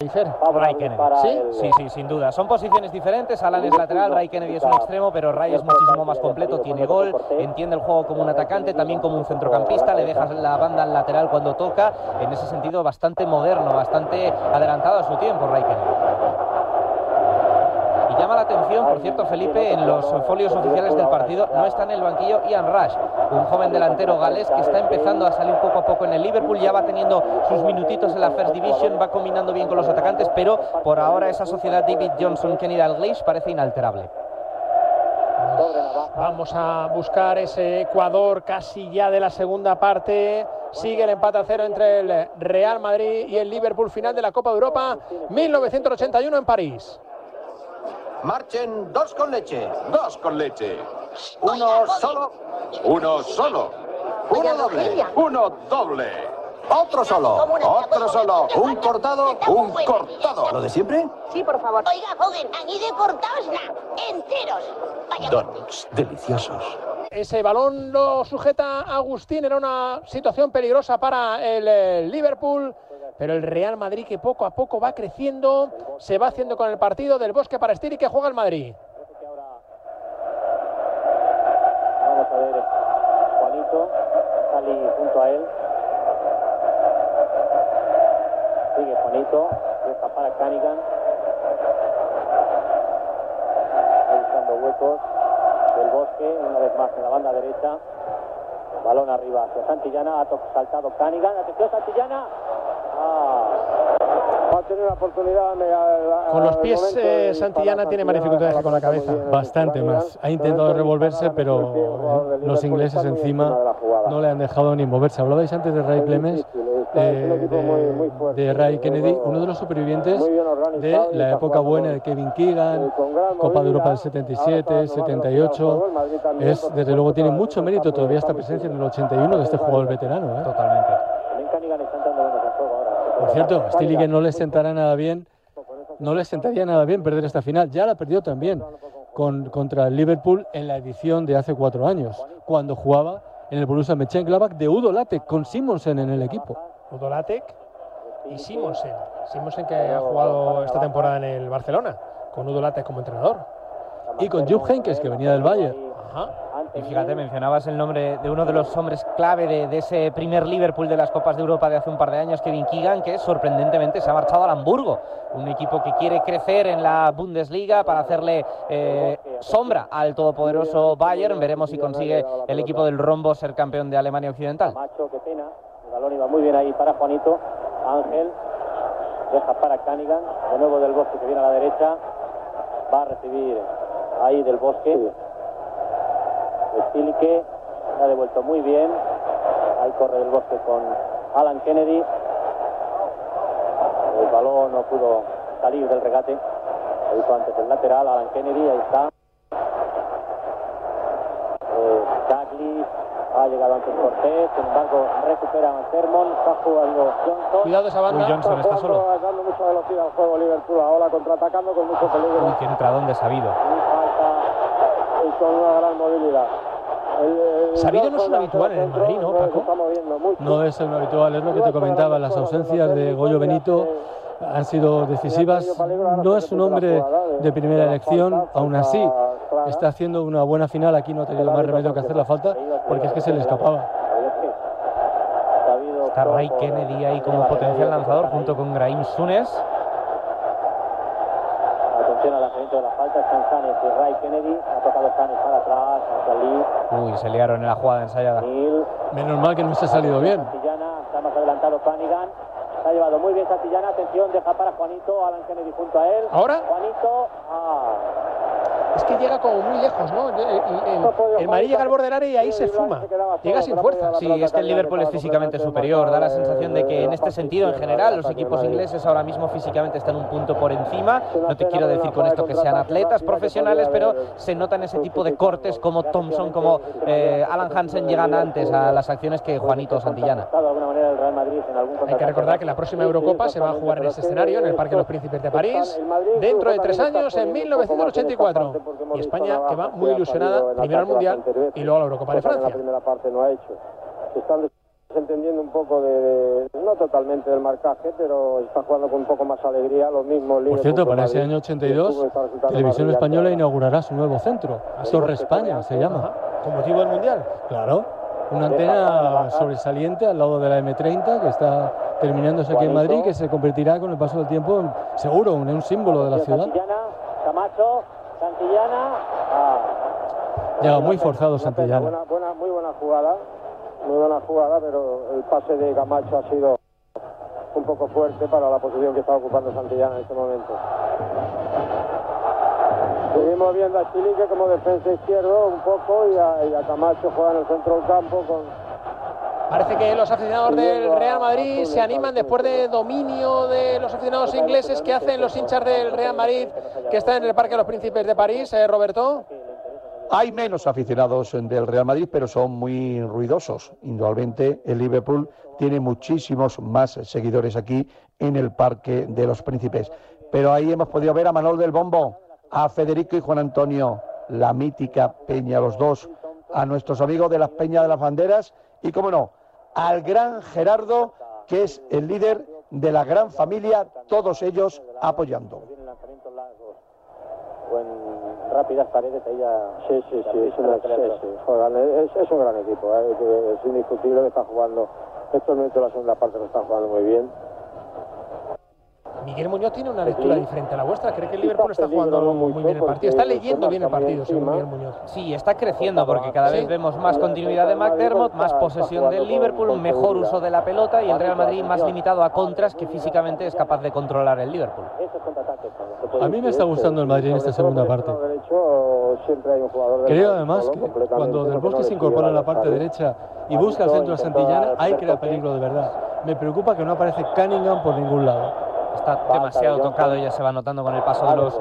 Ray Kennedy. ¿Sí? Sí, sí, sin duda. Son posiciones diferentes. Alan es lateral, Ray Kennedy es un extremo, pero Ray es muchísimo más completo. Tiene gol, entiende el juego como un atacante, también como un centrocampista. Le dejas la banda al lateral cuando toca. En ese sentido, bastante moderno, bastante adelantado a su tiempo, Ray Kennedy. Atención, por cierto, Felipe, en los folios oficiales del partido no está en el banquillo Ian Rush, un joven delantero galés que está empezando a salir poco a poco en el Liverpool, ya va teniendo sus minutitos en la First Division, va combinando bien con los atacantes, pero por ahora esa sociedad David Johnson, Kenny Dalglish parece inalterable. Vamos a buscar ese Ecuador casi ya de la segunda parte. Sigue el empate a cero entre el Real Madrid y el Liverpool final de la Copa de Europa 1981 en París. Marchen dos con leche. Dos con leche. Uno solo. Uno solo. Uno doble. Uno doble. Otro solo. Otro solo. Un cortado. Un cortado. ¿Lo de siempre? Sí, por favor. Oiga, joven, aquí de cortados na, enteros. Vaya Donuts. Deliciosos. Ese balón lo sujeta Agustín. Era una situación peligrosa para el eh, Liverpool. Pero el Real Madrid que poco a poco va creciendo, se va haciendo con el partido del Bosque para Estiri que juega el Madrid. Vamos a ver Juanito, Sali junto a él. Sigue Juanito, deja para Canigan. Buscando huecos del bosque, una vez más en la banda derecha. Balón arriba hacia Santillana, ha saltado Canigan. Atención Santillana. Va a tener una oportunidad. me- a- a- Con los pies eh, Santillana tiene más dificultades que con la cabeza. Bastante más. Ha intentado revolverse, pero eh, los ingleses encima no le han dejado ni moverse. Hablabais antes de Ray Clemens, eh, de, de Ray Kennedy, uno de los supervivientes de la época buena de Kevin Keegan, Copa de Europa del 77, 78. Es, desde luego tiene mucho mérito todavía esta presencia en el 81 de este jugador veterano. ¿eh? Totalmente. También Canigan está entrando menos en juego ahora. Por cierto, Stili que no le sentará nada bien, no le sentaría nada bien perder esta final. Ya la perdió también con, contra el Liverpool en la edición de hace cuatro años, cuando jugaba en el Borussia Mönchengladbach de Udo Lattek con Simonsen en el equipo. Udolatek y Simonsen. Simonsen que ha jugado esta temporada en el Barcelona, con Udolatek como entrenador. Y con Jupp Heynckes, que venía del Bayern. Ajá. Y fíjate, mencionabas el nombre de uno de los hombres clave de, de ese primer Liverpool de las Copas de Europa de hace un par de años, Kevin Keegan, que sorprendentemente se ha marchado al Hamburgo, un equipo que quiere crecer en la Bundesliga para hacerle eh, sombra al todopoderoso Bayern. Veremos si consigue el equipo del Rombo ser campeón de Alemania Occidental. Macho, qué pena. El balón iba muy bien ahí para Juanito. Ángel. Deja para Canigan. De nuevo del bosque que viene a la derecha. Va a recibir ahí del bosque. Stilique. Se ha devuelto muy bien. Ahí corre del bosque con Alan Kennedy. El balón no pudo salir del regate. Lo hizo antes el lateral. Alan Kennedy. Ahí está. Eh, Douglas ha llegado antes Cortés, sin embargo recupera Sermon, está jugando Johnson. Cuidado esa banda. Uy, Johnson está solo. dando mucha velocidad al juego Liverpool, ahora contraatacando con mucho peligro. Uy, qué entradón de sabido. Y falta y con una gran movilidad. El- el Sabido no es un habitual en el Madrid, ¿no, se Paco? No es el habitual, es lo que te comentaba, las ausencias de Goyo Benito han sido decisivas. No es un hombre de primera elección, aún así está haciendo una buena final. Aquí no ha tenido más remedio que hacer la falta porque es que se le escapaba. Está Ray Kennedy ahí como potencial lanzador junto con Graim Sunes. Atención al lanzamiento de la falta, están Sanes y Ray Kennedy. Ha tocado Sanes para atrás, hacia Lee, Uy, se liaron en la jugada ensayada. Neil. Menos mal que no se ha salido bien. Santillana, está más adelantado Canigan. Se ha llevado muy bien Santillana. Atención, deja para Juanito. Alan Kennedy junto a él. ¿Ahora? Juanito. Ah. Es que llega como muy lejos, ¿no? El, el- el- Madrid llega al borde del área y ahí se fuma. Llega sin fuerza. Sí, es que el Liverpool es físicamente superior. Da la sensación de que en este sentido, en general, los equipos ingleses ahora mismo físicamente están un punto por encima. No te quiero decir con esto que sean atletas profesionales, pero se notan ese tipo de cortes como Thompson, como eh, Alan Hansen llegan antes a las acciones que Juanito Santillana. Hay que recordar que la próxima Eurocopa se va a jugar en este escenario, en el Parque de los Príncipes de París, dentro de tres años, en 1984. Y España, que va muy ilusionada, primero al Mundial y luego a la Eurocopa de En la Francia. primera parte no ha hecho. Están entendiendo un poco de, no totalmente del marcaje, pero está jugando con un poco más alegría, los mismos Por cierto, para ese año 82, Televisión Española inaugurará su nuevo centro, Torre España se llama. ¿Con motivo del Mundial? Claro, una antena sobresaliente al lado de la M30 que está terminándose aquí en Madrid, que se convertirá con el paso del tiempo, en, seguro, en un símbolo de la ciudad. Camacho, Santillana. Llega muy forzado Santillana. muy buena jugada muy buena jugada, pero el pase de Camacho ha sido un poco fuerte para la posición que está ocupando Santillana en este momento. Seguimos viendo a Chilique como defensa izquierdo un poco y a, Camacho juega en el centro del campo con... Parece que los aficionados del Real Madrid se animan después de dominio de los aficionados ingleses que hacen los hinchas del Real Madrid que están en el Parque de los Príncipes de París, ¿eh, Roberto. Hay menos aficionados del Real Madrid, pero son muy ruidosos. Indudablemente, el Liverpool tiene muchísimos más seguidores aquí en el Parque de los Príncipes. Pero ahí hemos podido ver a Manuel del Bombo, a Federico y Juan Antonio, la mítica Peña, los dos, a nuestros amigos de las Peñas de las Banderas y, como no, al gran Gerardo, que es el líder de la gran familia, todos ellos apoyando rápidas paredes, ella... Sí, sí, sí, es, una, es, es, un gran equipo, ¿eh? es indiscutible que está jugando, estos de la segunda parte lo están jugando muy bien. Miguel Muñoz tiene una lectura diferente a la vuestra. ¿Cree que el Liverpool está jugando muy, bien el partido? Está leyendo bien el partido, según Miguel Muñoz. Sí, está creciendo porque cada vez vemos más continuidad de McDermott, más posesión del Liverpool, un mejor uso de la pelota y el Real Madrid más limitado a contras que físicamente es capaz de controlar el Liverpool. A mí me está gustando el Madrid en esta segunda parte. Creo además que cuando Del Bosque se incorpora en la parte derecha y busca el centro de Santillana, ahí crea peligro de verdad. Me preocupa que no aparece Cunningham por ningún lado está demasiado tocado y ya se va notando con el paso de los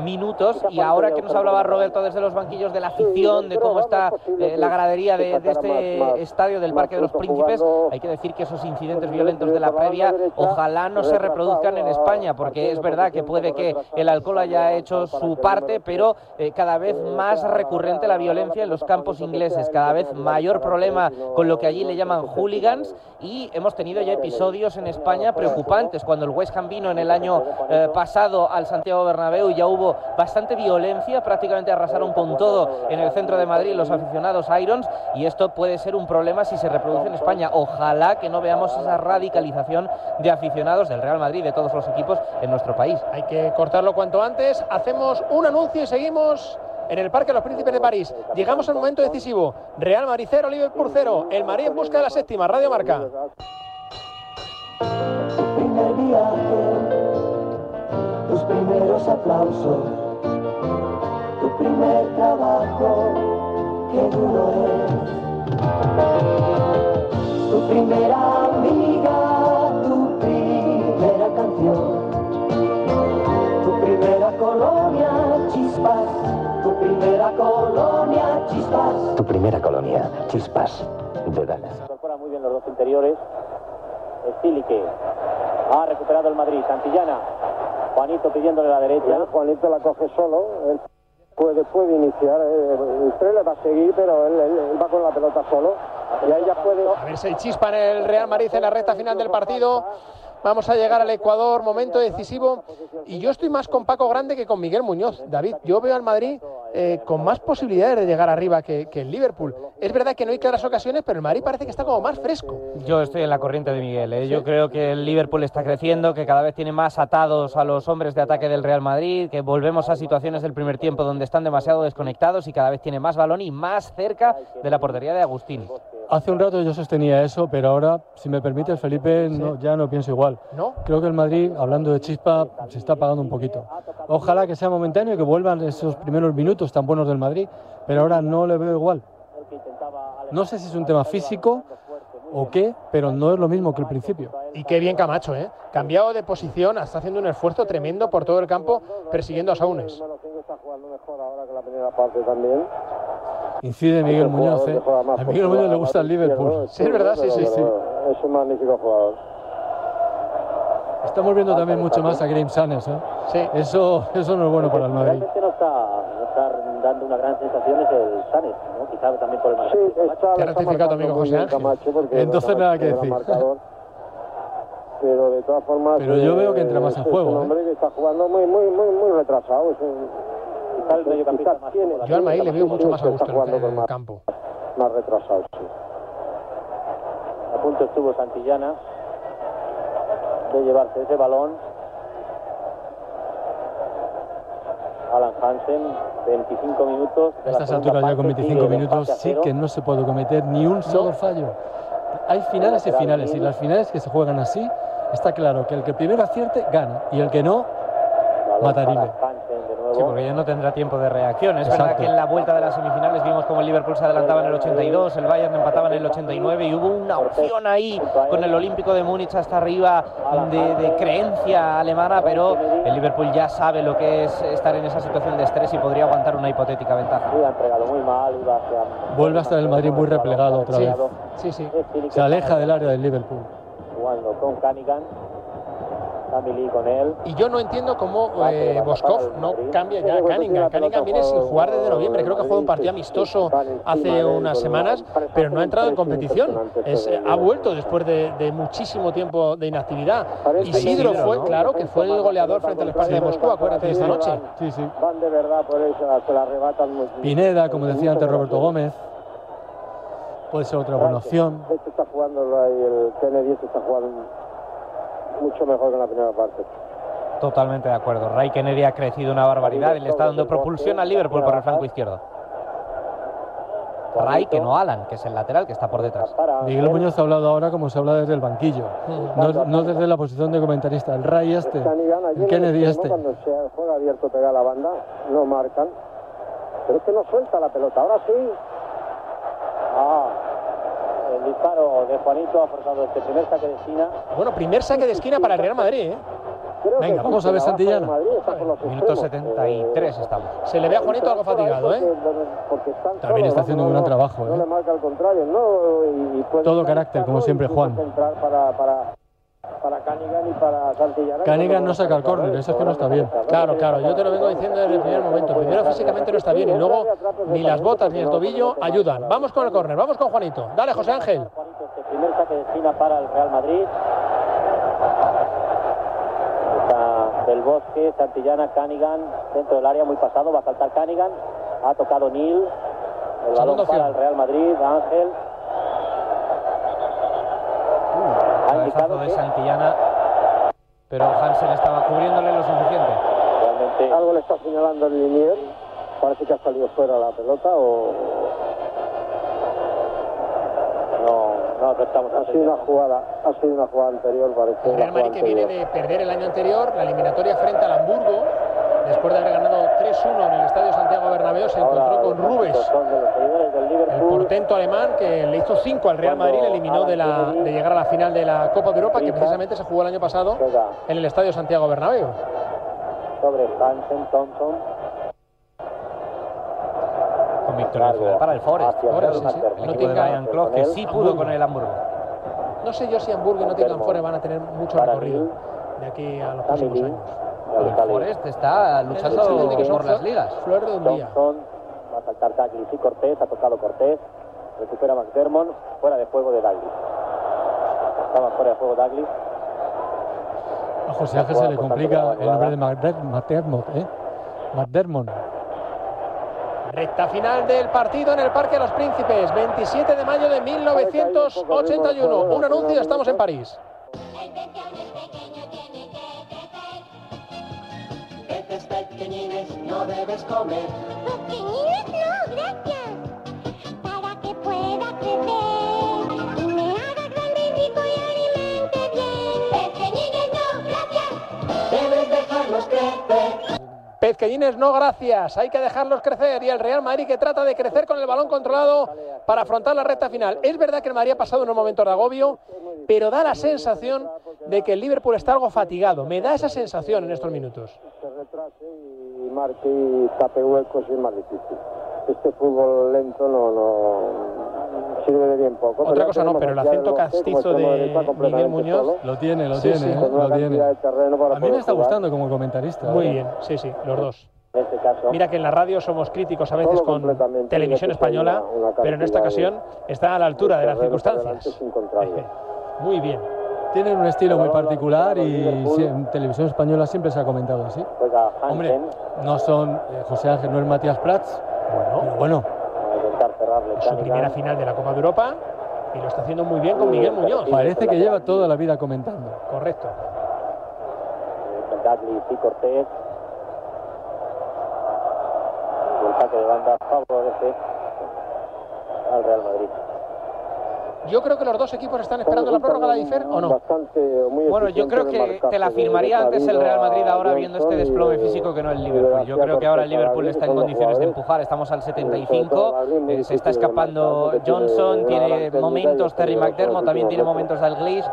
minutos. Y ahora que nos hablaba Roberto desde los banquillos de la afición, de cómo está eh, la gradería de, este estadio del Parque de los Príncipes, hay que decir que esos incidentes violentos de la previa ojalá no se reproduzcan en España, porque es verdad que puede que el alcohol haya hecho su parte, pero eh, cada vez más recurrente la violencia en los campos ingleses, cada vez mayor problema con lo que allí le llaman hooligans y hemos tenido ya episodios en España preocupantes. Cuando el West Ham vino en el año eh, pasado al Santiago Bernabéu ya hubo bastante violencia, prácticamente arrasaron con todo en el centro de Madrid los aficionados Irons y esto puede ser un problema si se reproduce en España. Ojalá que no veamos esa radicalización de aficionados del Real Madrid, de todos los equipos en nuestro país. Hay que cortarlo cuanto antes. Hacemos un anuncio y seguimos en el Parque de los Príncipes de París. Llegamos al momento decisivo. Real Madrid 0, Liverpool 0. El Madrid en busca de la séptima. Radio Marca tus primeros aplausos, tu primer trabajo, qué duro es. Tu primera amiga, tu primera canción, tu primera colonia, chispas, tu primera colonia, chispas. Tu primera colonia, chispas, de Dallas. Incorpora muy bien los dos interiores. Estilique ha recuperado el Madrid. Santillana Juanito pidiéndole la derecha. Juanito la coge solo. Él puede, puede iniciar. Eh, el tren le va a seguir, pero él, va con la pelota solo. Y ahí ya puede. A ver si hay chispa en el Real Madrid en la recta final del partido. Vamos a llegar al Ecuador, momento decisivo. Y yo estoy más con Paco Grande que con Miguel Muñoz. David, yo veo al Madrid eh, con más posibilidades de llegar arriba que, el Liverpool. Es verdad que no hay claras ocasiones, pero el Madrid parece que está como más fresco. Yo estoy en la corriente de Miguel. ¿eh? Yo creo que el Liverpool está creciendo, que cada vez tiene más atados a los hombres de ataque del Real Madrid, que volvemos a situaciones del primer tiempo donde están demasiado desconectados y cada vez tiene más balón y más cerca de la portería de Agustín. Hace un rato yo sostenía eso, pero ahora, si me permite, Felipe, ya no pienso igual. ¿No? Creo que el Madrid, hablando de chispa, se está apagando un poquito. Ojalá que sea momentáneo y que vuelvan esos primeros minutos tan buenos del Madrid, pero ahora no le veo igual. No sé si es un tema físico o qué, pero no es lo mismo que el principio. Y qué bien Camacho, ¿eh? Cambiado de posición, está haciendo un esfuerzo tremendo por todo el campo persiguiendo a Saunes. Incide Miguel Muñoz, ¿eh? A Miguel Muñoz le gusta el Liverpool. Sí, es verdad, sí, sí, sí. Es un magnífico jugador. Estamos viendo también mucho más a Graham Sanes, ¿eh? Sí. Eso, eso no es bueno para el Madrid. Realmente no está, no está dando una gran sensación es el Sanes, ¿no? Quizá también por el marcador. Sí, está, Te ha rectificado amigo José Ángel. Camacho, porque Entonces Camacho nada que decir. Pero de todas formas. Pero yo veo que entra más es juego, un ¿eh? hombre que está jugando muy, muy, muy, muy retrasado. Es un, Quizá el mediocampista quizás más tiene-. Yo al Madrid le veo mucho más a gusto en el más- campo. más retrasado, sí. A punto estuvo Santillana de llevarse ese balón. Alan Hansen, 25 minutos. A estas alturas ya con parte, 25 sigue el minutos sí que no se puede cometer ni un solo fallo. Hay finales y finales y las finales que se juegan así está claro que el que primero acierte gana y el que no matarile. Sí, porque ya no tendrá tiempo de reacción. Es verdad Exacto. que en la vuelta de las semifinales vimos como el Liverpool se adelantaba en el 82, el Bayern empataba en el 89 y hubo una opción ahí con el Olímpico de Múnich hasta arriba de, de creencia alemana, pero el Liverpool ya sabe lo que es estar en esa situación de estrés y podría aguantar una hipotética ventaja. Vuelve a estar el Madrid muy replegado otra vez. sí, sí. Se aleja del área del Liverpool. Jugando con Canigan. Camili con él. Y yo no entiendo cómo eh, Boskov no cambia ya a Cunningham. Cunningham viene sin jugar desde noviembre. Creo que ha jugado un partido amistoso hace unas semanas, pero no ha entrado en competición. Es, eh, ha vuelto después de, de muchísimo tiempo de inactividad. Isidro fue, claro, que fue el goleador frente al Spartak de Moscú, acuérdate de esta noche. Sí, sí. Van de verdad por eso, se la arrebatan. muy- Pineda, como decía antes Roberto Gómez, puede ser otra buena opción. Este está jugando ahí, el Kennedy este está jugando mucho mejor que en la primera parte. Totalmente de acuerdo. Ray Kennedy ha crecido una barbaridad y le está dando propulsión al Liverpool por el flanco izquierdo. Ray, que no Alan, que es el lateral que está por detrás. Miguel Muñoz ha hablado ahora como se habla desde el banquillo, no, no desde la posición de comentarista. El Ray este, el en Kennedy este. Cuando se juega abierto pega la banda, no marcan. Pero es que no suelta la pelota. Ahora sí. Ah, el disparo de Juanito ha forzado este primer saque de esquina. Bueno, primer saque de esquina para el Real Madrid. ¿eh? Creo Venga, vamos a ver Santillana. Minuto extremos. 73 estamos. Se le ve a Juanito algo fatigado. ¿eh? También está haciendo un gran trabajo, ¿eh? Todo carácter, como siempre, Juan. Para, Canigan y para Santillana. Canigan no saca el córner, eso es que no está bien. Claro, claro, yo te lo vengo diciendo desde el primer momento. Primero físicamente no está bien y luego ni las botas ni el tobillo ayudan. Vamos con el córner, vamos con Juanito. Dale, José Ángel. Juanito, este primer saque de esquina para el Real Madrid. Está del Bosque, Santillana, Canigan, dentro del área, muy pasado, va a saltar Canigan. Ha tocado Neil. El balón para el Real Madrid, Ángel. Ha Cabezazo de Santillana, pero Hansen estaba cubriéndole lo suficiente. realmente Algo le está señalando el linier. Parece que ha salido fuera la pelota o no, no prestamos ha sido una jugada, ha sido una jugada anterior, parece. Real Madrid que viene de perder el año anterior la eliminatoria frente al Hamburgo, después de haber ganado 3-1 en el Estadio Santiago Bernabéu, se encontró con Rubes, el portento alemán que le hizo 5 al Real Madrid, le eliminó de, la, de llegar a la final de la Copa de Europa, que precisamente se jugó el año pasado en el Estadio Santiago Bernabéu. sobre Hansen, Thompson. Con victoria para el Forest. Forest, sí, sí. El equipo de tenga- Ryan Clough, que sí pudo con el Hamburgo. No sé yo si Hamburgo y Nottingham Forest van a tener mucho recorrido de aquí a los próximos años. El Forest está luchando por las ligas. Flor de un día. Va a saltar Douglas y Cortés. Ha tocado Cortés. Recupera McDermott. Fuera de juego de Douglas. Estaba fuera de juego Douglas. A José Ángel se le complica el nombre de McDer- McDermott, ¿eh? McDermott. Recta final del partido en el Parque de los Príncipes, 27 de mayo de 1981. Un anuncio, estamos en París. Pequeñines no debes comer. Pequeñines no, gracias. Para que pueda crecer y me haga grande y rico y alimente bien. Pequeñines no, gracias. Debes dejarlos crecer. Pezquellines no gracias, hay que dejarlos crecer y el Real Madrid que trata de crecer con el balón controlado para afrontar la recta final. Es verdad que el Madrid ha pasado unos momentos de agobio, pero da la sensación de que el Liverpool está algo fatigado. Me da esa sensación en estos minutos. se retrase y marque y tape huecos y es más difícil. Este fútbol lento no, no sirve de bien poco. Otra cosa no, pero el acento castizo de Miguel Muñoz lo tiene, lo tiene, ¿eh? lo tiene. A mí me está gustando como comentarista. Muy ¿eh? bien, sí, sí, los dos. En este caso, Mira que en la radio somos críticos a veces con televisión española, una- una pero en esta ocasión está a la altura de las circunstancias. Muy bien. Tienen un estilo muy particular y sí, en televisión española siempre se ha comentado así. Hombre, no son eh, José Ángel, no es Matías Prats, Bueno, pero bueno, intentar cerrarle su primera final de la Copa de Europa y lo está haciendo muy bien con Miguel Muñoz. parece que lleva toda la vida comentando. Correcto. Eh, Dudley y Cortés. El saque de banda favorece al Real Madrid. Yo creo que los dos equipos están esperando la prórroga, la Difer, ¿o no? Bastante, muy Bueno, yo creo que te la firmaría antes el Real Madrid ahora viendo este desplome físico que no el Liverpool. Yo creo que ahora el Liverpool está en condiciones de empujar, estamos al 75, eh, se está escapando Johnson, tiene momentos Terry McDermott, también tiene momentos Dalglish.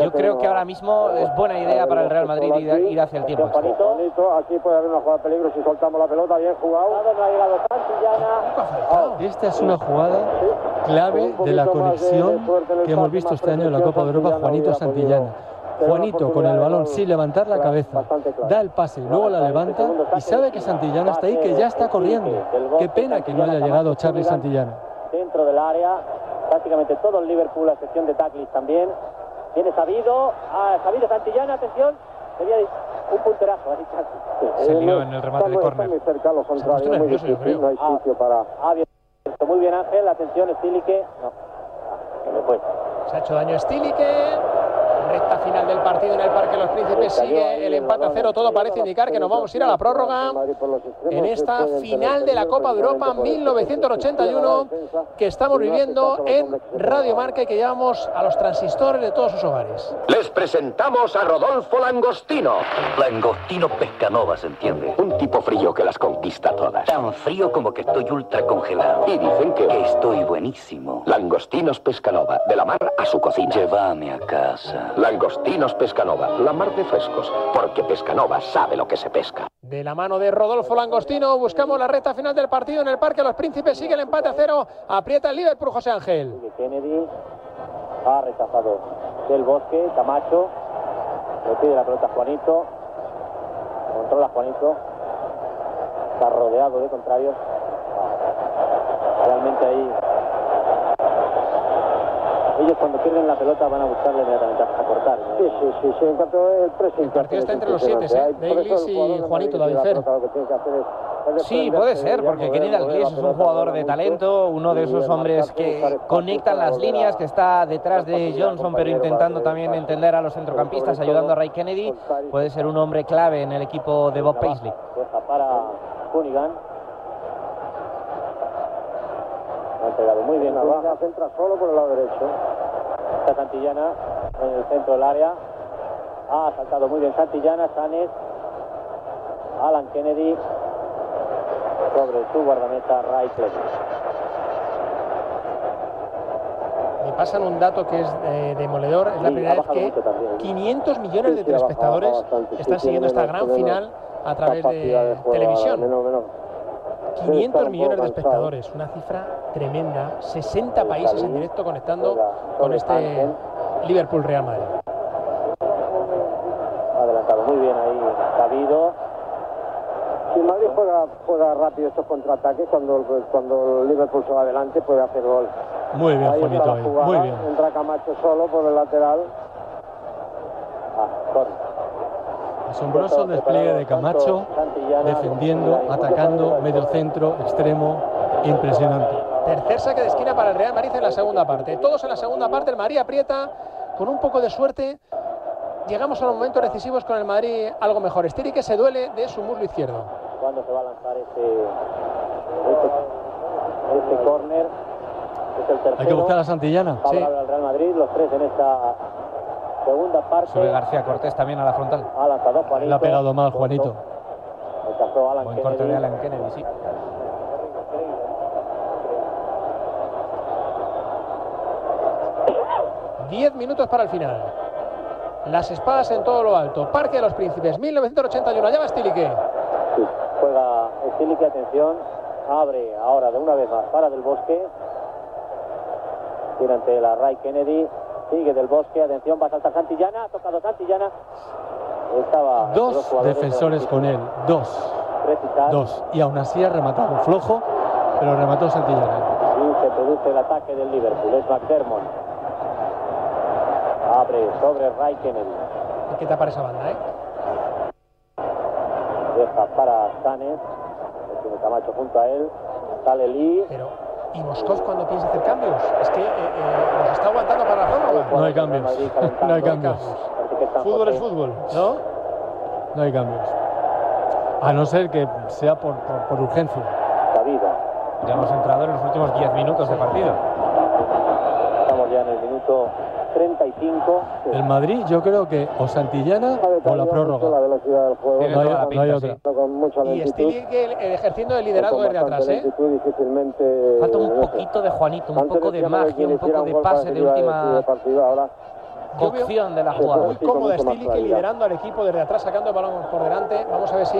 Yo creo que ahora mismo es buena idea para el Real Madrid ir, ir hacia el tiempo. aquí puede haber una jugada de peligro si soltamos la pelota, bien jugado. No ha llegado Santillana. Esta es una jugada clave de la conexión que hemos visto este año en la Copa de Europa, Juanito Santillana. Juanito con el balón sin levantar la cabeza, da el pase, luego la levanta y sabe que Santillana está ahí, que ya está corriendo. Qué pena que no haya llegado Charlie Santillana. Dentro del área, prácticamente todo el Liverpool, a excepción de Taclis también. Viene Sabido, ah, Sabido Santillana, atención. Sería un punterazo. Se lió en el remate de Está córner. a puesto muy nervioso, yo creo. Muy bien Ángel, atención, Stilique. No, se me fue. Se ha hecho daño Stilique. Recta final del partido en el Parque Los Príncipes sigue el empate a cero. Todo parece indicar que nos vamos a ir a la prórroga en esta final de la Copa de Europa 1981 que estamos viviendo en Radio Marca y que llevamos a los transistores de todos sus hogares. Les presentamos a Rodolfo Langostino. Langostino Pescanova, ¿se entiende? Un tipo frío que las conquista todas. Tan frío como que estoy ultra congelado. Y dicen que... Que estoy buenísimo. Langostinos Pescanova, de la mar a su cocina. Llévame a casa. Langostinos Pescanova, la mar de frescos, porque Pescanova sabe lo que se pesca. De la mano de Rodolfo Langostino buscamos la recta final del partido en el Parque Los Príncipes. Sigue el empate a cero. Aprieta el Liverpool José Ángel. Kennedy. Ha rechazado del bosque. Camacho. Le pide la pelota a Juanito. Controla Juanito. Está rodeado de contrarios. Realmente ahí. Ellos cuando pierden la pelota van a buscarle inmediatamente a cortar. ¿no? Sí, sí, sí, sí, en cuanto el pressing... El partido está entre los siete, ¿eh? Y Juanito David Fer. Sí, puede ser, porque Kenny Dalglish es un jugador de talento, uno de esos hombres que conectan las líneas, que está detrás de Johnson, pero intentando también entender a los centrocampistas, ayudando a Ray Kennedy. Puede ser un hombre clave en el equipo de Bob Paisley. Deja para Cunningham. Ha entregado muy bien Cunningham. centra solo por el lado derecho. Está Santillana en el centro del área. Ha saltado muy bien Santillana, Sanes. Alan Kennedy sobre su guardameta Ray Clemens. Me pasan un dato que es eh, demoledor. Es la Sí, primera ha vez que también. 500 millones de Sí, bajado telespectadores. Sí, están siguiendo esta menos- gran menos final a través de juego, televisión. menos- menos. 500 un millones de espectadores, una cifra tremenda. 60 países en directo conectando con este Hansen. Liverpool Real Madrid. Ha adelantado muy bien ahí Sabido. Si el Madrid juega, juega rápido estos contraataques, cuando, cuando el Liverpool se va adelante puede hacer gol. Muy bien, Ahí Juanito, jugada, muy bien. entra Camacho solo por el lateral. Ah, corner. Asombroso despliegue de Camacho, defendiendo, atacando, medio centro, extremo, impresionante. Tercer saque de esquina para el Real Madrid en la segunda parte. Todos en la segunda parte, el Madrid aprieta con un poco de suerte. Llegamos a los momentos decisivos con el Madrid algo mejor. Estiri que se duele de su muslo izquierdo. ¿Cuándo se va a lanzar este, este, este córner? Es el tercero. Hay que buscar a Santillana. Favorable al Real Madrid, los tres en esta segunda parte. Sube García Cortés también a la frontal. Ha lanzado Juanito. Le ha pegado mal Juanito. Alan Buen corte de Alan Kennedy, sí. Diez minutos para el final. Las espadas en todo lo alto. Parque de los Príncipes, 1981. Allá va Stilique. Sí, Juega Stilique, atención. Abre ahora de una vez más para Del Bosque. Tiene ante la Ray Kennedy. Sigue del bosque. Atención, va a saltar Santillana. Ha tocado Santillana. Estaba dos defensores con él. Dos. Dos. Y aún así ha rematado. Flojo, pero remató Santillana. Y se produce el ataque del Liverpool. Es McDermott. Abre sobre Kennedy. Hay que tapar esa banda, ¿eh? Deja para Sanes. Tiene Camacho junto a él. Sale Lee. Pero, ¿y Moscov cuando piensa hacer cambios? Es que eh, eh, nos está aguantando para la prórroga. No hay cambios. No hay cambios. Fútbol es fútbol, ¿no? No hay cambios. A no ser que sea por, por, por urgencia. Sabido. Ya hemos entrado en los últimos 10 minutos de partido. Estamos ya en el minuto 35. El Madrid, yo creo que o Santillana o la prórroga. La velocidad del juego. No hay, no hay otra. Con mucha Y. Stiligel ejerciendo el liderazgo desde atrás, ¿eh? difícilmente, Falta un sé. poquito de Juanito, un Antes poco de magia, un poco de pase de última de partido. Ahora Yo veo cocción de la jugada. Muy Stiligel claridad. liderando al equipo desde atrás, sacando el balón por delante. Vamos a ver si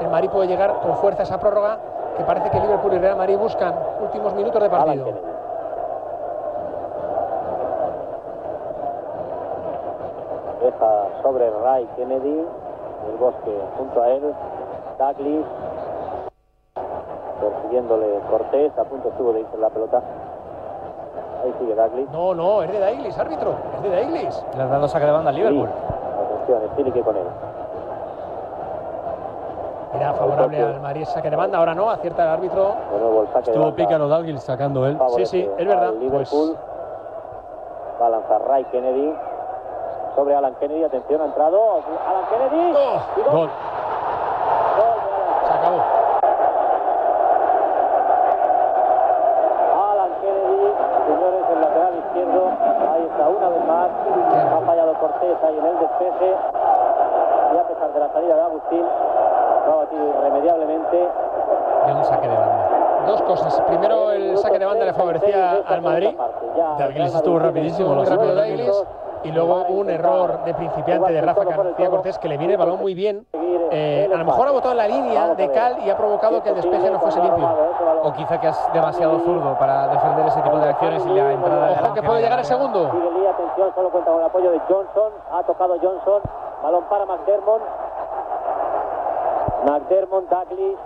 el Madrid puede llegar con fuerza a esa prórroga que parece que Liverpool y Real Madrid buscan últimos minutos de Alan partido. Sobre Ray Kennedy. El bosque junto a él. Douglas. Persiguiéndole Cortés. A punto estuvo de irse la pelota. Ahí sigue Douglas. No, no, es de Daiglis, árbitro. Es de Daiglis. Le has dado saque de banda al Liverpool. Atención, Stilicke con él. Era favorable al Madrid saque de banda, ahora no, acierta el árbitro. De nuevo el saque Estuvo pícaro Dalgil sacando él. favorece Sí, sí, es verdad. al Liverpool. Va a lanzar Ray Kennedy. Sobre Alan Kennedy, atención, ha entrado. Alan Kennedy. Oh, Y gol. Gol. Gol de Alan Se acabó. Alan Kennedy, señores, el lateral izquierdo. Ahí está una vez más. Ha fallado Cortés ahí en el despeje. Y a pesar de la salida de Agustín, lo ha batido irremediablemente. Y un saque de banda. Dos cosas. Primero, el saque de banda le favorecía al Madrid. Dalglish estuvo rapidísimo, lo rápido. Y luego un error de principiante de Rafa García Cortés que le viene el balón muy bien. Eh, a lo mejor ha botado en la línea de Cal y ha provocado que el despeje no fuese limpio. O quizá que es demasiado zurdo para defender ese tipo de acciones y la entrada de Ojo que puede llegar el segundo. Atención, solo cuenta con el apoyo de Johnson. Ha tocado Johnson. Balón para McDermott. McDermott, Douglas.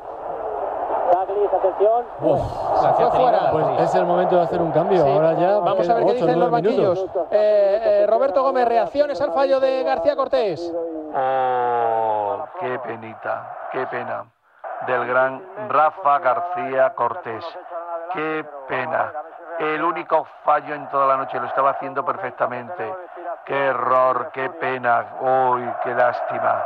Douglas, atención. Uf, Se fue fuera. pues es el momento de hacer un cambio. Sí. Ahora ya. Vamos a ver qué dicen los banquillos. Eh, eh, Roberto Gómez, reacciones al fallo de García Cortés. Oh, qué penita, qué pena. Del gran Rafa García Cortés. Qué pena. El único fallo en toda la noche lo estaba haciendo perfectamente. Qué error, qué pena. Uy, qué lástima.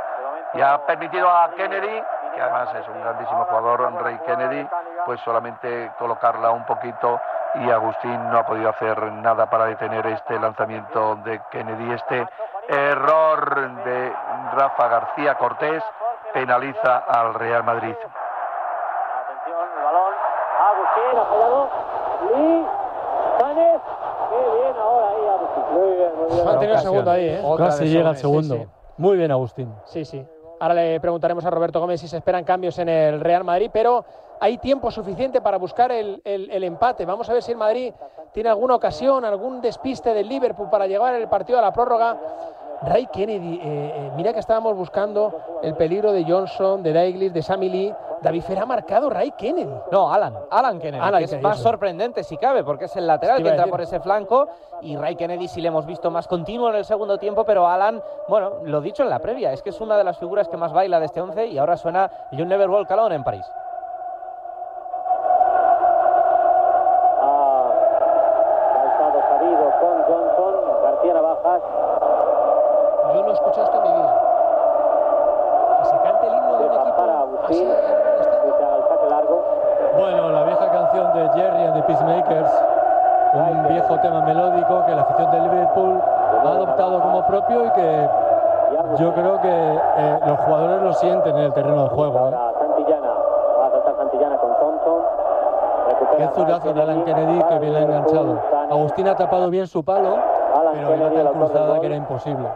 Y ha permitido a Kennedy, que además es un grandísimo jugador, Rey Kennedy, pues solamente colocarla un poquito y Agustín no ha podido hacer nada para detener este lanzamiento de Kennedy. Este error de Rafa García Cortés penaliza al Real Madrid. Atención, el balón. Agustín, ha fallado. Lee, Sanes. Qué bien ahora ahí, Agustín. Muy bien, muy bien. Tenido el segundo ahí, ¿eh? Otra Casi llega el sí, segundo. sí. Muy bien, Agustín. Sí, sí. Ahora le preguntaremos a Roberto Gómez si se esperan cambios en el Real Madrid, pero hay tiempo suficiente para buscar el, el- empate. Vamos a ver si el Madrid tiene alguna ocasión, algún despiste del Liverpool para llevar el partido a la prórroga. Ray Kennedy, eh, eh, mira que estábamos buscando el peligro de Johnson, de Daiglis, de Sammy Lee. David Fer ha marcado Ray Kennedy. No, Alan, Alan Kennedy, Alan que es Kennedy, más eso. sorprendente si cabe, porque es el lateral Te que entra decir. por ese flanco y Ray Kennedy sí le hemos visto más continuo en el segundo tiempo, pero Alan, bueno, lo dicho en la previa, es que es una de las figuras que más baila de este 11 y ahora suena You Never Walk Alone en París. Ha saltado Sabido con Johnson. García Navajas. Yo no he escuchado esto en mi vida. Que se cante el himno de un Deja equipo para así Agustín. en un estadio. Que se haga el saque largo. Bueno, la vieja canción de Jerry and the Peacemakers, un viejo tema melódico que la afición de Liverpool ha adoptado como propio y que Y Agustín. yo creo que eh, los jugadores lo sienten en el terreno de juego. ¿eh? Santillana. Va a saltar Santillana con Thompson. Recupera Qué zurazo de Alan Kennedy que bien la ha enganchado. Agustín ha tapado bien su palo, Alan pero autor del cruzada que era imposible.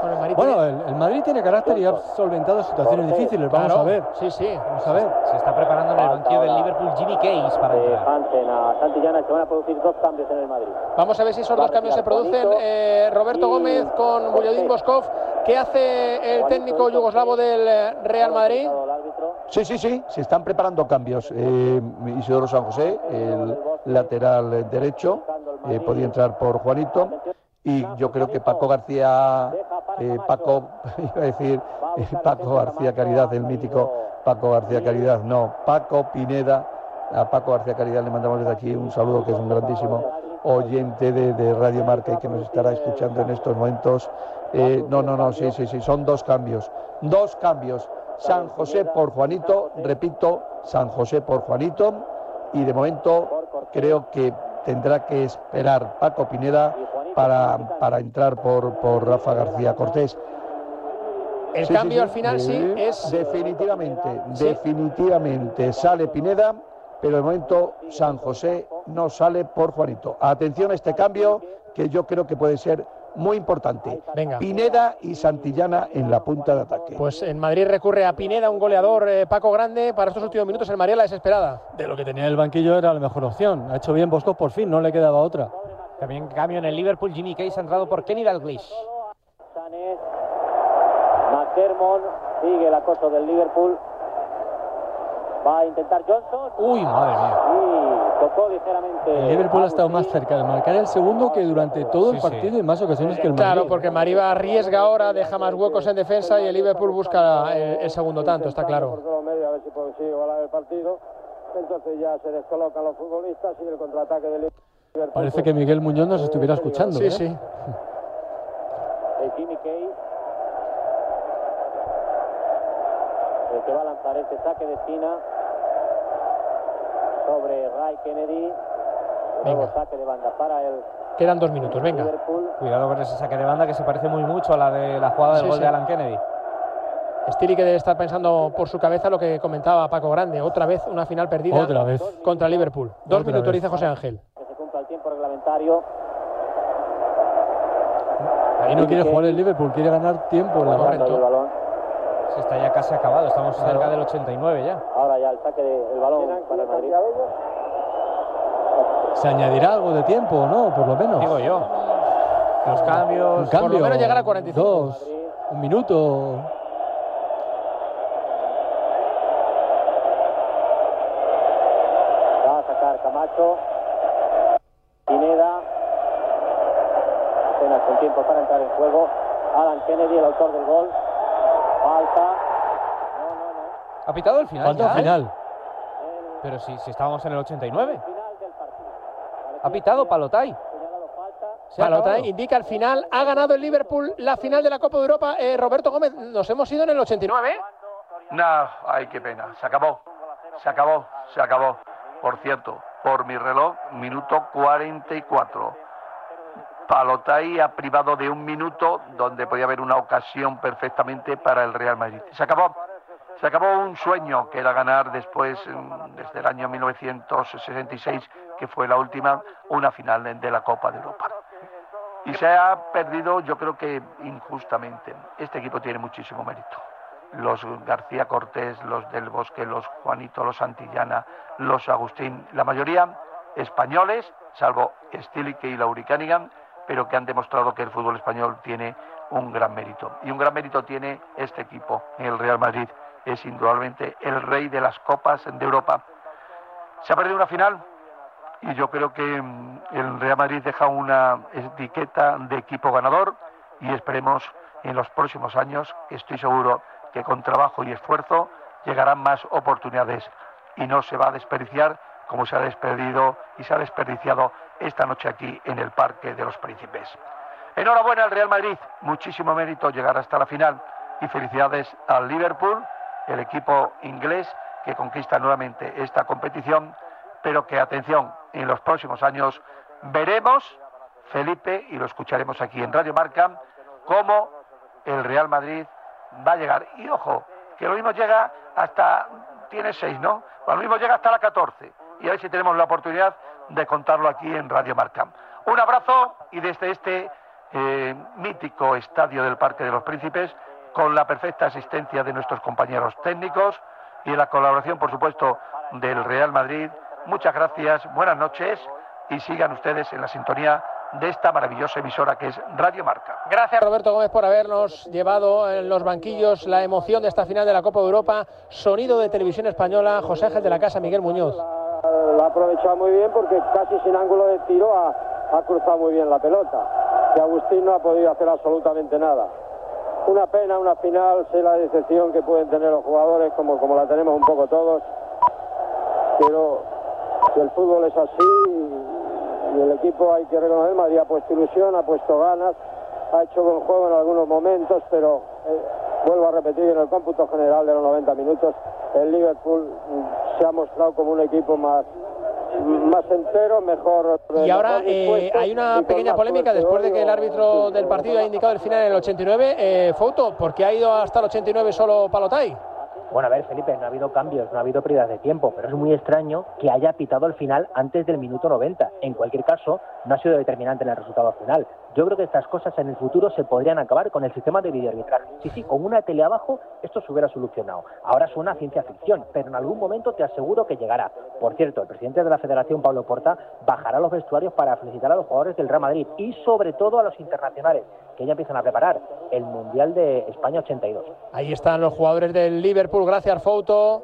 con el Madrid. Bueno, el, el Madrid tiene carácter y ha solventado situaciones difíciles. Vamos Claro, a ver. Sí, sí. Vamos a ver. Se está preparando en el banquillo del Liverpool Jimmy Case para entrar. Hansen a Santillana se van a producir dos cambios en el Madrid. Vamos a ver si esos dos cambios se producen. Eh, Roberto Gómez con Buliodín Boskov. ¿Qué hace el técnico yugoslavo del eh, Real Madrid? Sí, sí, sí, se están preparando cambios. Eh, Isidoro San José, el lateral derecho, eh, podía entrar por Juanito. Y yo creo que Paco García, eh, Paco, iba a decir eh, Paco García Caridad, el mítico Paco García Caridad, no, Paco Pineda. A Paco García Caridad le mandamos desde aquí un saludo, que es un grandísimo oyente de, de Radio Marca y que nos estará escuchando en estos momentos. Eh, no, no, no, sí, sí, sí, son dos cambios. Dos cambios. San José por Juanito, repito, San José por Juanito. Y de momento creo que tendrá que esperar Paco Pineda para, para entrar por, por Rafa García Cortés. El Sí, sí, cambio sí. al final sí Eh, es. Definitivamente, definitivamente sale Pineda, pero de momento San José no sale por Juanito. Atención a este cambio que yo creo que puede ser muy importante. Venga. Pineda y Santillana en la punta de ataque. Pues en Madrid recurre a Pineda, un goleador eh, Paco Grande. Para estos últimos minutos el Madrid a la desesperada. De lo que tenía en el banquillo era la mejor opción. Ha hecho bien Bosco por fin, no le quedaba otra. También cambio en el Liverpool. Jimmy Case ha entrado por Kenny Dalglish. McDermott sigue el acoso del Liverpool. Va a intentar Johnson. Uy, madre mía. Y tocó ligeramente. El Liverpool ha estado más cerca de marcar el segundo que durante todo el partido y en más ocasiones que el Madrid. Claro, porque Mariba arriesga ahora, deja más huecos en defensa y el Liverpool busca el, el segundo tanto, está claro. a ver si consigue igualar el partido. Entonces ya se descolocan los futbolistas y el contraataque del Liverpool. Parece que Miguel Muñoz nos estuviera escuchando. Sí, ¿eh? sí. Jimmy Case. El que va a lanzar este saque de esquina sobre Ray Kennedy. Nuevo Venga. saque de banda para el Quedan dos minutos, venga. Liverpool. Cuidado con ese saque de banda que se parece muy mucho a la de la jugada del Sí, gol sí. de Alan Kennedy. Stili que debe estar pensando por su cabeza lo que comentaba Paco Grande. Otra vez una final perdida Otra vez. contra Liverpool. Dos Otra minutos, vez. dice José Ángel. Que se cumpla el tiempo reglamentario. Ahí no quiere jugar el Liverpool, quiere ganar tiempo. en la el balón. Se está ya casi acabado. Estamos cerca del 89 ya. Ahora ya el saque del balón para el Madrid. ¿Se añadirá algo de tiempo o no? Por lo menos. Digo yo. Los cambios. Un cambio. menos llegar a 45. Dos. Un minuto. Va a sacar Camacho. Pineda. Apenas con tiempo para entrar en juego. Alan Kennedy, el autor del gol. Falta. No, no, no. ¿Ha pitado el final? Falta ya? final. El Pero si, si estábamos en el 89. final del partido. Ha pitado Palotai. Señalado falta. Se ha Palota acabado. indica al final, ha ganado el Liverpool la final de la Copa de Europa. Eh, Roberto Gómez, nos hemos ido en el 89. No, ay, qué pena. Se acabó. Se acabó, se acabó. Por cierto, por mi reloj, minuto 44. Palotay ha privado de un minuto donde podía haber una ocasión perfectamente para el Real Madrid. Se acabó. Se acabó un sueño que era ganar después, mm, desde el año 1966, que fue la última, una final de- la Copa de Europa. Y se ha perdido, yo creo que injustamente. Este equipo tiene muchísimo mérito. Los García Cortés, los del Bosque, los Juanito, los Santillana, los Agustín, la mayoría españoles, salvo Stilique y Lauri Cunningham, pero que han demostrado que el fútbol español tiene un gran mérito. Y un gran mérito tiene este equipo, el Real Madrid. Es indudablemente el rey de las copas de Europa. Se ha perdido una final, y yo creo que mm, el Real Madrid deja una etiqueta de equipo ganador y esperemos en los próximos años, que estoy seguro que con trabajo y esfuerzo llegarán más oportunidades y no se va a desperdiciar como se ha despedido y se ha desperdiciado esta noche aquí en el Parque de los Príncipes. Enhorabuena al Real Madrid, muchísimo mérito llegar hasta la final y felicidades al Liverpool, el equipo inglés que conquista nuevamente esta competición, pero que atención, en los próximos años veremos, Felipe, y lo escucharemos aquí en Radio Marca, cómo el Real Madrid va a llegar. Y ojo, que lo mismo llega hasta, tiene seis, ¿no? Lo mismo llega hasta la 14. Y a ver si tenemos la oportunidad de contarlo aquí en Radio Marca. Un abrazo y desde este eh, mítico estadio del Parque de los Príncipes, con la perfecta asistencia de nuestros compañeros técnicos y la colaboración, por supuesto, del Real Madrid. Muchas gracias, buenas noches y sigan ustedes en la sintonía de esta maravillosa emisora que es Radio Marca. Gracias Roberto Gómez por habernos llevado en los banquillos la emoción de esta final de la Copa de Europa. Sonido de televisión española, José Ángel de la Casa, Miguel Muñoz. La, ha aprovechado muy bien porque casi sin ángulo de tiro ha, ha cruzado muy bien la pelota. Y Agustín no ha podido hacer absolutamente nada. Una pena, una final, sé la decepción que pueden tener los jugadores, como, como la tenemos un poco todos. Pero si el fútbol es así, y el equipo hay que reconocer, Madrid ha puesto ilusión, ha puesto ganas, ha hecho buen juego en algunos momentos, pero eh, vuelvo a repetir, en el cómputo general de los 90 minutos, el Liverpool se ha mostrado como un equipo más más entero, mejor. Y ahora eh, hay una pequeña polémica después de que el árbitro del partido ha indicado el final en el 89. Eh, Foto, ¿por qué ha ido hasta el 89 solo Palotay? Bueno, a ver, Felipe, no ha habido cambios, no ha habido pérdidas de tiempo, pero es muy extraño que haya pitado el final antes del minuto 90. En cualquier caso, no ha sido determinante en el resultado final. Yo creo que estas cosas en el futuro se podrían acabar con el sistema de videoarbitraje. Sí, sí, con una tele abajo esto se hubiera solucionado. Ahora suena ciencia ficción, pero en algún momento te aseguro que llegará. Por cierto, el presidente de la Federación, Pablo Porta, bajará a los vestuarios para felicitar a los jugadores del Real Madrid y sobre todo a los internacionales, que ya empiezan a preparar el Mundial de España 82. Ahí están los jugadores del Liverpool, gracias Foto,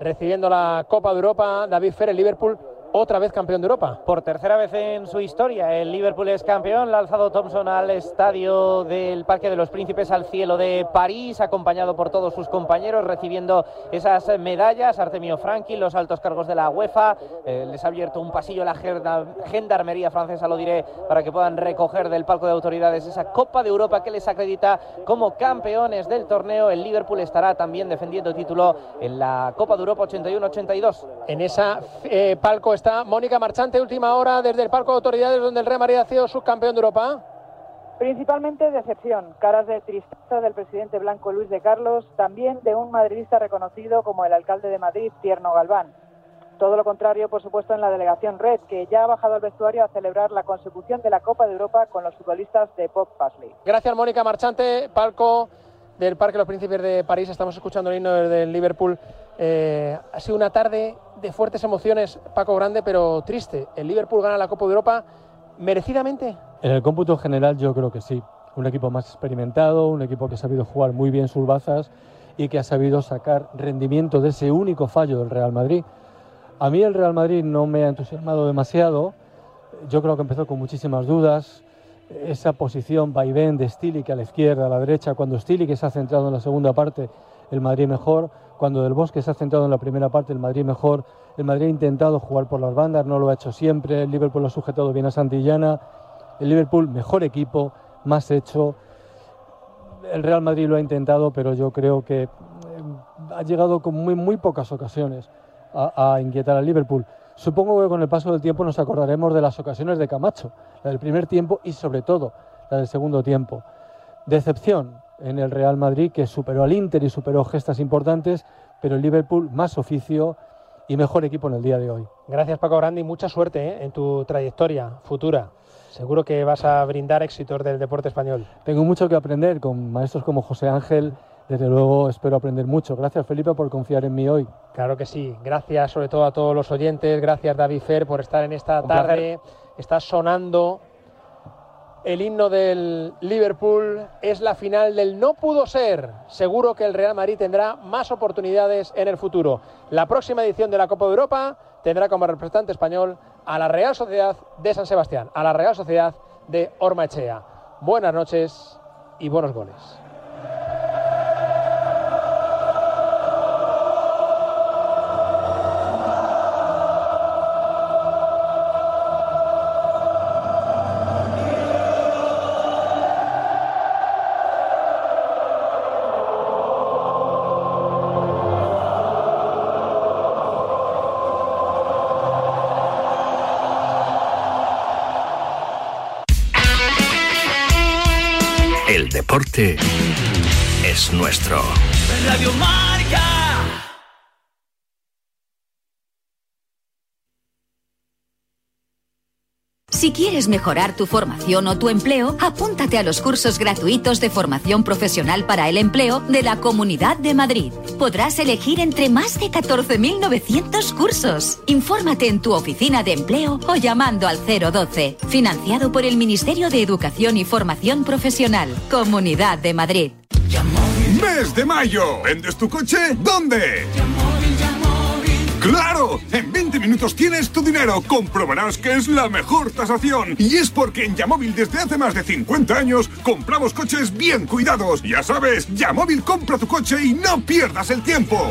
recibiendo la Copa de Europa, David Fer, Liverpool otra vez campeón de Europa. Por tercera vez en su historia, el Liverpool es campeón. La ha alzado Thompson al estadio del Parque de los Príncipes, al cielo de París, acompañado por todos sus compañeros, recibiendo esas medallas. Artemio Franchi, los altos cargos de la UEFA. Eh, les ha abierto un pasillo la gendarmería francesa, lo diré, para que puedan recoger del palco de autoridades esa Copa de Europa que les acredita como campeones del torneo. El Liverpool estará también defendiendo título en la Copa de Europa 81-82. En esa eh, palco está Mónica Marchante, última hora desde el Parco de Autoridades, donde el Real Madrid ha sido subcampeón de Europa. Principalmente decepción, caras de tristeza del presidente blanco Luis de Carlos, también de un madridista reconocido como el alcalde de Madrid, Tierno Galván. Todo lo contrario, por supuesto, en la delegación Red, que ya ha bajado al vestuario a celebrar la consecución de la Copa de Europa con los futbolistas de Pop Pasley. Gracias, Mónica Marchante, palco del Parque Los Príncipes de París. Estamos escuchando el himno del Liverpool. Eh, ha sido una tarde de fuertes emociones, Paco Grande, pero triste. El Liverpool gana la Copa de Europa merecidamente. En el cómputo general yo creo que sí. Un equipo más experimentado, un equipo que ha sabido jugar muy bien sus bazas y que ha sabido sacar rendimiento de ese único fallo del Real Madrid. A mí el Real Madrid no me ha entusiasmado demasiado. Yo creo que empezó con muchísimas dudas. Esa posición vaivén de Stili que a la izquierda, a la derecha, cuando Stili que se ha centrado en la segunda parte, el Madrid mejor. Cuando Del Bosque se ha centrado en la primera parte, el Madrid mejor. El Madrid ha intentado jugar por las bandas, no lo ha hecho siempre. El Liverpool lo ha sujetado bien a Santillana. El Liverpool, mejor equipo, más hecho. El Real Madrid lo ha intentado, pero yo creo que eh, ha llegado con muy, muy pocas ocasiones a, a inquietar al Liverpool. Supongo que con el paso del tiempo nos acordaremos de las ocasiones de Camacho, la del primer tiempo y sobre todo la del segundo tiempo. Decepción, en el Real Madrid, que superó al Inter y superó gestas importantes, pero el Liverpool más oficio y mejor equipo en el día de hoy. Gracias Paco Grande y mucha suerte ¿eh? en tu trayectoria futura. Seguro que vas a brindar éxitos del deporte español. Tengo mucho que aprender con maestros como José Ángel. Desde luego espero aprender mucho. Gracias Felipe por confiar en mí hoy. Claro que sí. Gracias sobre todo a todos los oyentes. Gracias David Fer por estar en esta tarde. Está sonando el himno del Liverpool es la final del no pudo ser. Seguro que el Real Madrid tendrá más oportunidades en el futuro. La próxima edición de la Copa de Europa tendrá como representante español a la Real Sociedad de San Sebastián, a la Real Sociedad de Ormaechea. Buenas noches y buenos goles. Es nuestro. Radio. Mejorar tu formación o tu empleo, apúntate a los cursos gratuitos de formación profesional para el empleo de la Comunidad de Madrid. Podrás elegir entre más de 14.900 cursos. Infórmate en tu oficina de empleo o llamando al 012. Financiado por el Ministerio de Educación y Formación Profesional. Comunidad de Madrid. ¡Mes de mayo! ¿Vendes tu coche? ¿Dónde? ¡Claro! En 20 minutos tienes tu dinero. Comprobarás que es la mejor tasación. Y es porque en Yamóvil desde hace más de 50 años compramos coches bien cuidados. Ya sabes, Yamóvil compra tu coche y no pierdas el tiempo.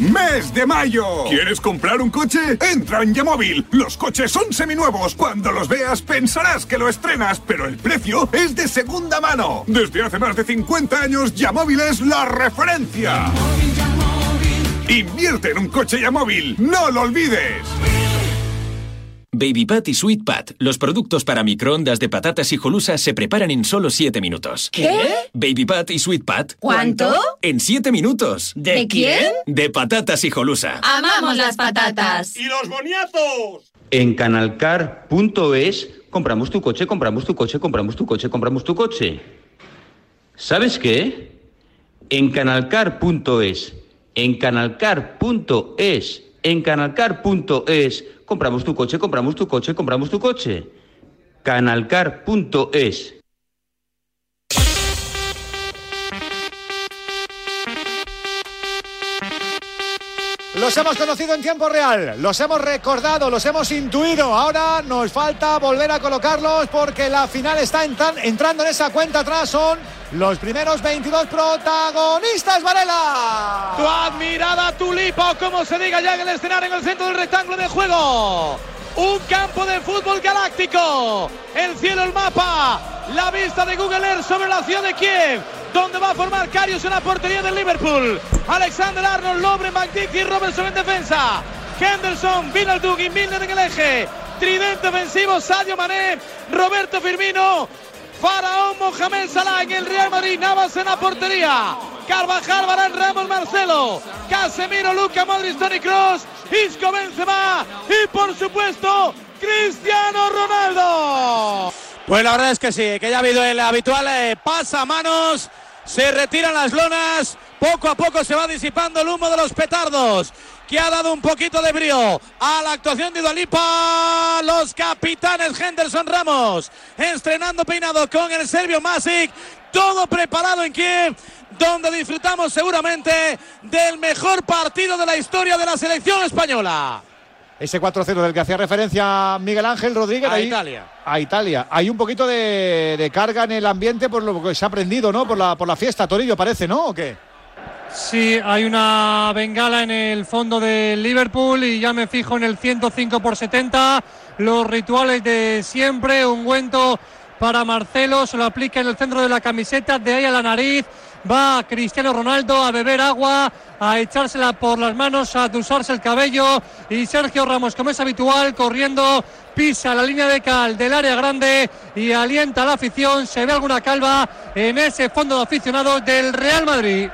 ¡Mes de mayo! ¿Quieres comprar un coche? Entra en Yamóvil. Los coches son seminuevos. Cuando los veas pensarás que lo estrenas, pero el precio es de segunda mano. Desde hace más de 50 años, Yamóvil es la referencia. Invierte en un coche Yamóvil. ¡No lo olvides! Baby Pat y Sweet Pat, los productos para microondas de patatas y jolusas se preparan en solo 7 minutos. ¿Qué? Baby Pat y Sweet Pat. ¿Cuánto? En 7 minutos. ¿De quién? De patatas y jolusa. Amamos las patatas. ¡Y los boniatos! En canalcar.es compramos tu coche, compramos tu coche, compramos tu coche, compramos tu coche. ¿Sabes qué? En canalcar.es, en canalcar.es, en canalcar.es, compramos tu coche, compramos tu coche, compramos tu coche. canalcar.es. Los hemos conocido en tiempo real, los hemos recordado, los hemos intuido. Ahora nos falta volver a colocarlos porque la final está entran- entrando en esa cuenta atrás. Son los primeros 22 protagonistas, Varela. Tu admirada tulipa, o como se diga ya en el escenario, en el centro del rectángulo de juego. Un campo de fútbol galáctico. El cielo, el mapa. La vista de Google Earth sobre la ciudad de Kiev. Donde va a formar Karius en la portería del Liverpool. Alexander Arnold, Lobren, McDick y Robertson en defensa. Henderson, Vinaldug y Milner en el eje. Tridente ofensivo, Sadio Mané, Roberto Firmino. Faraón Mohamed Salah en el Real Madrid, Navas en la portería. Carvajal, Varane, Ramos, Marcelo. Casemiro, Luca, Modric, Toni Kroos. Isco, Benzema. Y por supuesto, Cristiano Ronaldo. Pues la verdad es que sí, que ya ha habido el habitual eh, pasamanos, se retiran las lonas, poco a poco se va disipando el humo de los petardos, que ha dado un poquito de brío a la actuación de Dualipa, los capitanes Henderson Ramos, estrenando peinado con el serbio Masic, todo preparado en Kiev, donde disfrutamos seguramente del mejor partido de la historia de la selección española. Ese 4-0 del que hacía referencia Miguel Ángel Rodríguez. A ahí- Italia. A Italia. Hay un poquito de, de carga en el ambiente por lo que se ha aprendido, ¿no? Por la, por la fiesta, Torillo, parece, ¿no? ¿O qué? Sí, hay una bengala en el fondo del Liverpool y ya me fijo en el 105 por 70. Los rituales de siempre, ungüento para Marcelo, se lo aplica en el centro de la camiseta, de ahí a la nariz. Va Cristiano Ronaldo a beber agua, a echársela por las manos, a tusarse el cabello. Y Sergio Ramos, como es habitual, corriendo, pisa la línea de cal del área grande y alienta a la afición. Se ve alguna calva en ese fondo de aficionados del Real Madrid.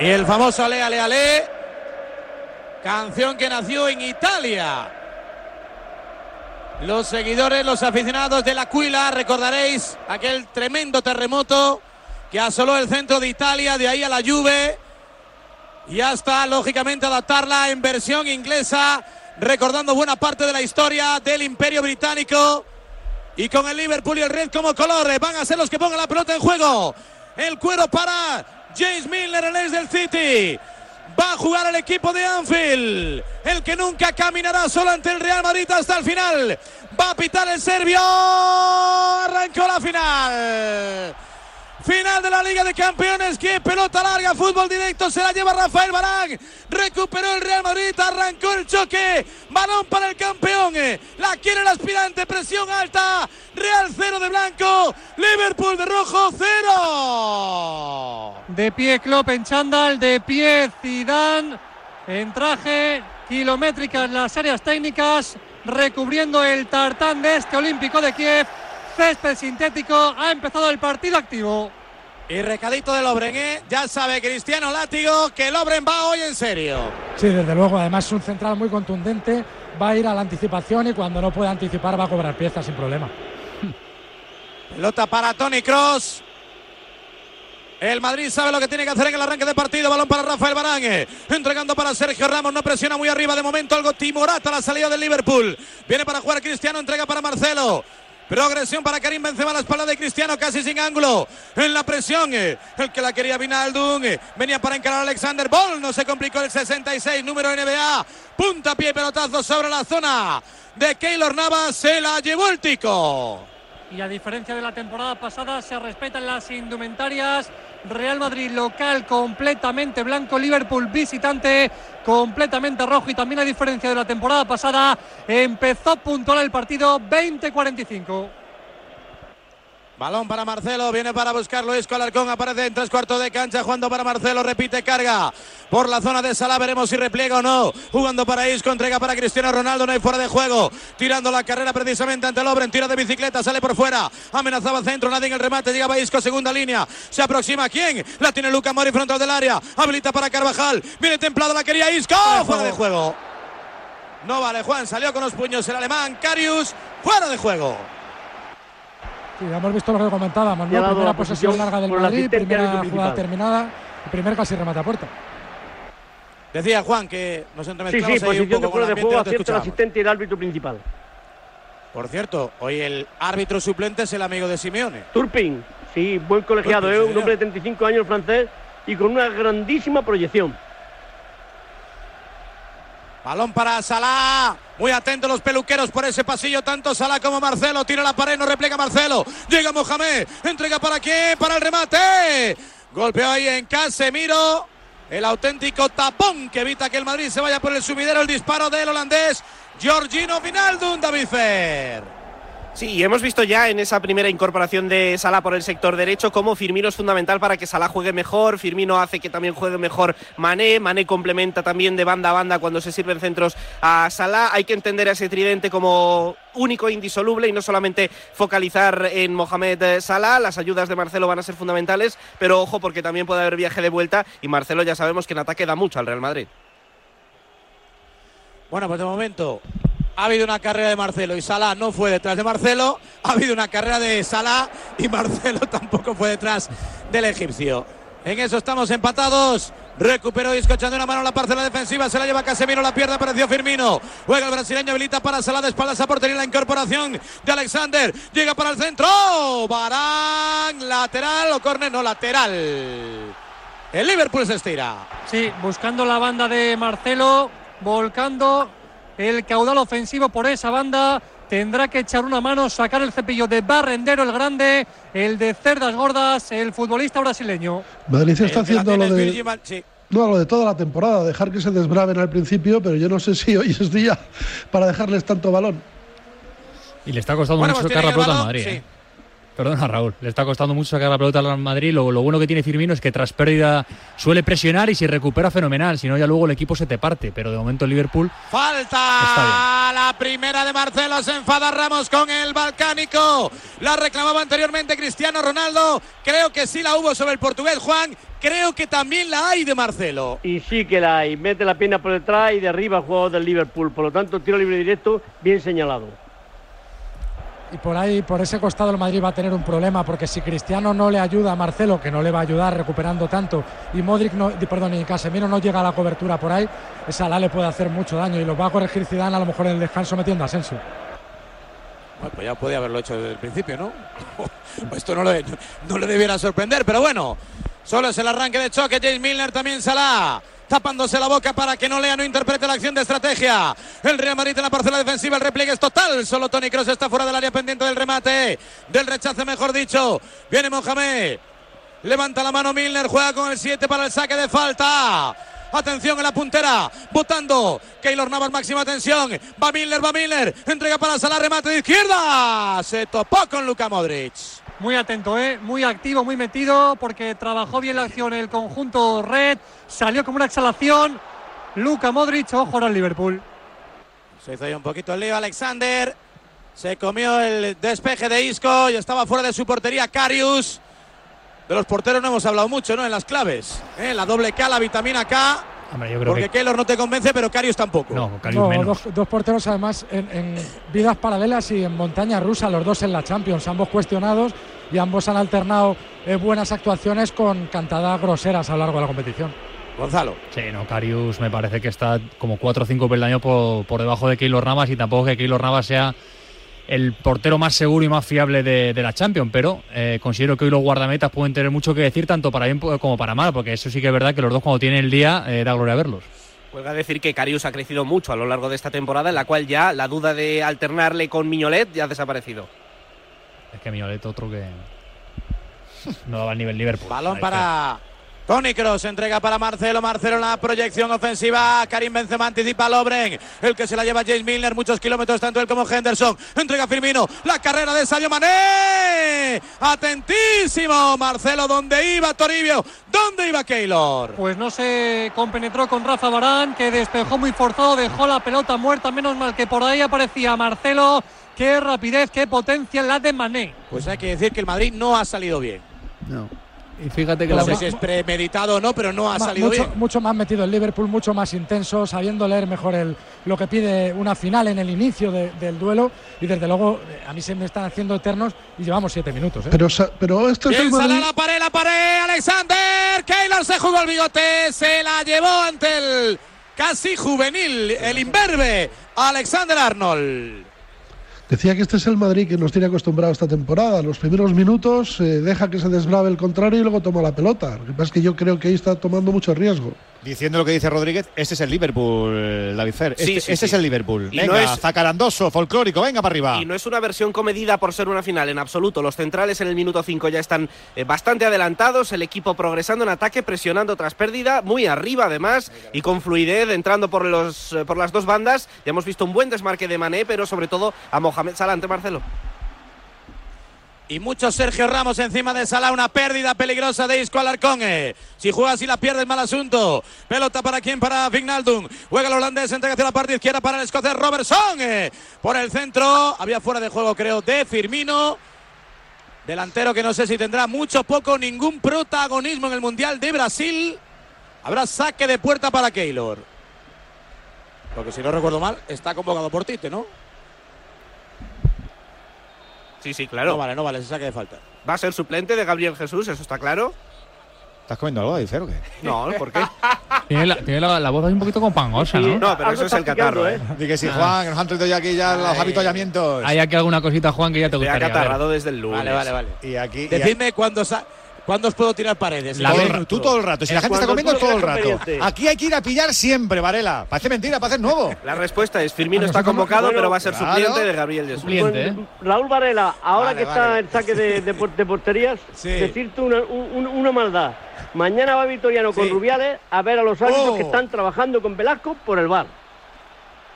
Y el famoso Ale Ale Ale, canción que nació en Italia. Los seguidores, los aficionados de la Cuila, recordaréis aquel tremendo terremoto que asoló el centro de Italia, de ahí a la Juve. Y hasta, lógicamente, adaptarla en versión inglesa, recordando buena parte de la historia del Imperio Británico. Y con el Liverpool y el Red como colores, van a ser los que pongan la pelota en juego. El cuero para James Milner, el ex del City. Va a jugar el equipo de Anfield. El que nunca caminará solo ante el Real Madrid hasta el final. Va a pitar el serbio. Arrancó la final. Final de la Liga de Campeones. Que pelota larga, fútbol directo. Se la lleva Rafael Barán. Recuperó el Real Madrid. Arrancó el choque. Balón para el campeón. La quiere el aspirante. Presión alta. Real cero de blanco. Liverpool de rojo cero. De pie Klopp en chándal. De pie Zidane en traje. Kilométricas las áreas técnicas. Recubriendo el tartán de este Olímpico de Kiev césped sintético. Ha empezado el partido activo. Y recadito de Lobren, ¿eh? Ya sabe Cristiano Látigo que Lobren va hoy en serio. Sí, desde luego. Además es un central muy contundente. Va a ir a la anticipación y cuando no puede anticipar va a cobrar piezas sin problema. Pelota para Tony Cross. El Madrid sabe lo que tiene que hacer en el arranque de partido. Balón para Rafael Barán. Entregando para Sergio Ramos. No presiona muy arriba de momento. Algo timorata la salida del Liverpool. Viene para jugar Cristiano. Entrega para Marcelo. Progresión para Karim Benzema a la espalda de Cristiano, casi sin ángulo. En la presión, eh, el que la quería Vinaldum. Eh, venía para encarar Alexander Ball. No se complicó el 66, número NBA. Punta pie, pelotazo sobre la zona de Keylor Navas. Se la llevó el tico. Y a diferencia de la temporada pasada, se respetan las indumentarias. Real Madrid local completamente blanco, Liverpool visitante completamente rojo y también a diferencia de la temporada pasada empezó puntual el partido 20-45. Balón para Marcelo, viene para buscar Luis Colarcón, aparece en tres cuartos de cancha, jugando para Marcelo, repite carga por la zona de Salah, veremos si repliega o no, jugando para Isco, entrega para Cristiano Ronaldo, no hay fuera de juego, tirando la carrera precisamente ante Lobren, tira de bicicleta, sale por fuera, amenazaba centro, nadie en el remate, llegaba Isco, segunda línea, se aproxima, ¿quién? La tiene Luca Mori frontal del área, habilita para Carvajal, viene templado, la quería Isco, fuera de juego. No vale, Juan, salió con los puños el alemán, Carius, fuera de juego. Sí, ya hemos visto lo que comentábamos, ¿no? Primera posesión larga del Madrid, primera jugada terminada y primer casi remate a puerta. Decía Juan que nos entremezclamos sí, sí, ahí un posición poco de con el fuera de juego ambiente, acierta el asistente y el árbitro principal. Por cierto, hoy el árbitro suplente es el amigo de Simeone. Turpin, sí, buen colegiado, Turpin, ¿eh? sí, un hombre de 35 años francés y con una grandísima proyección. Balón para Salah. Muy atentos los peluqueros por ese pasillo, tanto Salah como Marcelo. Tira la pared, no repliega Marcelo. Llega Mohamed. Entrega para quién? Para el remate. Golpeó ahí en Casemiro. El auténtico tapón que evita que el Madrid se vaya por el subidero. El disparo del holandés. Georgino Vinaldum, David Fer. Sí, y hemos visto ya en esa primera incorporación de Salah por el sector derecho cómo Firmino es fundamental para que Salah juegue mejor, Firmino hace que también juegue mejor Mané, Mané complementa también de banda a banda cuando se sirven centros a Salah, hay que entender a ese tridente como único e indisoluble y no solamente focalizar en Mohamed Salah, las ayudas de Marcelo van a ser fundamentales, pero ojo porque también puede haber viaje de vuelta y Marcelo ya sabemos que en ataque da mucho al Real Madrid. Bueno, pues de momento ha habido una carrera de Marcelo y Salah no fue detrás de Marcelo. Ha habido una carrera de Salah y Marcelo tampoco fue detrás del egipcio. En eso estamos empatados. Recuperó Isco echando una mano la parcela defensiva. Se la lleva Casemiro, la pierde, apareció Firmino. Juega el brasileño, habilita para Salah de espaldas a portería la incorporación de Alexander. Llega para el centro. Barán, lateral o córner, no lateral. El Liverpool se estira. Sí, buscando la banda de Marcelo, volcando el caudal ofensivo por esa banda. Tendrá que echar una mano, sacar el cepillo de Barrendero el grande, el de cerdas gordas, el futbolista brasileño. Madrid está haciendo lo de, Virgil Van- sí. no, lo de toda la temporada, dejar que se desbraven al principio, pero yo no sé si hoy es día para dejarles tanto balón. Y le está costando Bueno, mucho pues sacar la tiene el pelota balón, Madrid. sí. ¿eh? Perdona, Raúl. Le está costando mucho sacar la pelota al Madrid. Lo, lo bueno que tiene Firmino es que tras pérdida suele presionar y si recupera fenomenal. Si no, ya luego el equipo se te parte. Pero de momento el Liverpool Falta la primera de Marcelo. Se enfada Ramos con el balcánico. La reclamaba anteriormente Cristiano Ronaldo. Creo que sí la hubo sobre el portugués Juan. Creo que también la hay de Marcelo. Y sí que la hay, mete la pierna por detrás y derriba al jugador del Liverpool. Por lo tanto, tiro libre directo, bien señalado. Y por ahí, por ese costado, el Madrid va a tener un problema, porque si Cristiano no le ayuda a Marcelo, que no le va a ayudar recuperando tanto, y Modric, no, perdón, y Casemiro no llega a la cobertura por ahí, esa ala le puede hacer mucho daño y lo va a corregir Zidane a lo mejor en el descanso metiendo a Asensio. Bueno, pues ya podía haberlo hecho desde el principio, ¿no? Esto no le, no le debiera sorprender, pero bueno. Solo es el arranque de choque. James Milner también Salah. Tapándose la boca para que no lea, no interprete la acción de estrategia. El Real Madrid en la parcela defensiva, el repliegue es total. Solo Tony Cross está fuera del área pendiente del remate. Del rechace, mejor dicho. Viene Mohamed. Levanta la mano Milner, juega con el 7 para el saque de falta. Atención en la puntera, votando. Keylor Navas, máxima tensión. Va Milner, va Milner. Entrega para Salah, remate de izquierda. Se topó con Luka Modric. Muy atento, ¿eh? muy activo, muy metido, porque trabajó bien la acción el conjunto red. Salió como una exhalación. Luka Modric, ojo ahora al Liverpool. Se hizo ahí un poquito el lío Alexander. Se comió el despeje de Isco y estaba fuera de su portería Carius. De los porteros no hemos hablado mucho, ¿no? En las claves. ¿eh? La doble K, la vitamina K. Hombre, yo creo Porque que Keylor no te convence, pero Carius tampoco. no, menos. dos, dos porteros además en, en vidas paralelas y en montaña rusa, los dos en la Champions, ambos cuestionados y ambos han alternado eh, buenas actuaciones con cantadas groseras a lo largo de la competición. Gonzalo. Sí, no, Carius me parece que está como 4 o 5 peldaños por, por debajo de Keylor Navas y tampoco que Keylor Navas sea el portero más seguro y más fiable de, de la Champions, pero eh, considero que hoy los guardametas pueden tener mucho que decir tanto para bien como para mal, porque eso sí que es verdad que los dos cuando tienen el día eh, da gloria verlos. Huelga decir que Carius ha crecido mucho a lo largo de esta temporada, en la cual ya la duda de alternarle con Miñolet ya ha desaparecido. Es que Miolet otro que no daba el nivel Liverpool. Balón para Tony Cross, entrega para Marcelo, Marcelo en la proyección ofensiva, Karim Benzema anticipa a Lobren, el que se la lleva James Milner, muchos kilómetros tanto él como Henderson, entrega Firmino, la carrera de Sadio Mané, atentísimo Marcelo, ¿dónde iba Toribio? ¿Dónde iba Keylor? Pues no se compenetró con Rafa Barán, que despejó muy forzado, dejó la pelota muerta, menos mal que por ahí aparecía Marcelo. Qué rapidez, qué potencia la de Mané. Pues hay que decir que el Madrid no ha salido bien. No. Y fíjate que No la sé si es premeditado o no, pero no ha salido mucho, bien. mucho más metido el Liverpool, mucho más intenso, sabiendo leer mejor el, lo que pide una final en el inicio de- del duelo. Y desde luego, eh, a mí se me están haciendo eternos y llevamos siete minutos. ¿eh? Pero, pero este es el Madrid. la pared, la pared, Alexander. Keylor se jugó el bigote, se la llevó ante el casi juvenil, el imberbe, Alexander Arnold. Decía que este es el Madrid que nos tiene acostumbrado esta temporada. Los primeros minutos eh, deja que se desbrave el contrario y luego toma la pelota. Lo que pasa es que yo creo que ahí está tomando mucho riesgo. Diciendo lo que dice Rodríguez, este es el Liverpool, David Fer. Sí, Este, sí, este sí. es el Liverpool. Y venga, no es- zacarandoso, folclórico, venga para arriba. Y no es una versión comedida por ser una final en absoluto. Los centrales en el minuto 5 ya están eh, bastante adelantados, el equipo progresando en ataque, presionando tras pérdida, muy arriba además y con fluidez entrando por, los, eh, por las dos bandas. Ya hemos visto un buen desmarque de Mané, pero sobre todo a Mohamed Salah ante Marcelo. Y mucho Sergio Ramos encima de Salah, una pérdida peligrosa de Isco Alarcón. eh. Si juega así la pierde, es mal asunto. Pelota para quién, para Vignaldum. Juega el holandés, entrega hacia la parte izquierda para el escocés Robertson. eh. Por el centro, había fuera de juego creo de Firmino. Delantero que no sé si tendrá mucho, poco, ningún protagonismo en el Mundial de Brasil. Habrá saque de puerta para Keylor. Porque si no recuerdo mal, está convocado por Tite, ¿no? Sí, sí, claro. No vale, no vale, se saque de falta. Va a ser suplente de Gabriel Jesús, eso está claro. ¿Estás comiendo algo, Fer, o qué? No, ¿por qué? Tiene la, tiene la, la voz ahí un poquito con pangosa, ¿no? No, pero eso es el catarro, ¿eh? Di que sí, Ah. Juan, que nos han traído ya aquí ya los habituallamientos. Hay aquí alguna cosita, Juan, que ya te gustaría ver. acatarrado desde el lunes. Vale, vale, vale. Y aquí. y Decidme cuándo, sa- cuándo os puedo tirar paredes. La todo tú todo el rato. Si la gente está comiendo todo el rato. Aquí hay que ir a pillar siempre, Varela. Parece mentira, parece nuevo. La respuesta es Firmino está convocado, bueno, pero va a ser claro. suplente de Gabriel. Suplente, ¿eh? Raúl Varela, ahora Vale, que está vale. el saque de, de por- de porterías, Sí. decirte una, un- una maldad. Mañana va Vitoriano con Sí. Rubiales a ver a los árbitros Oh. que están trabajando con Velasco por el bar.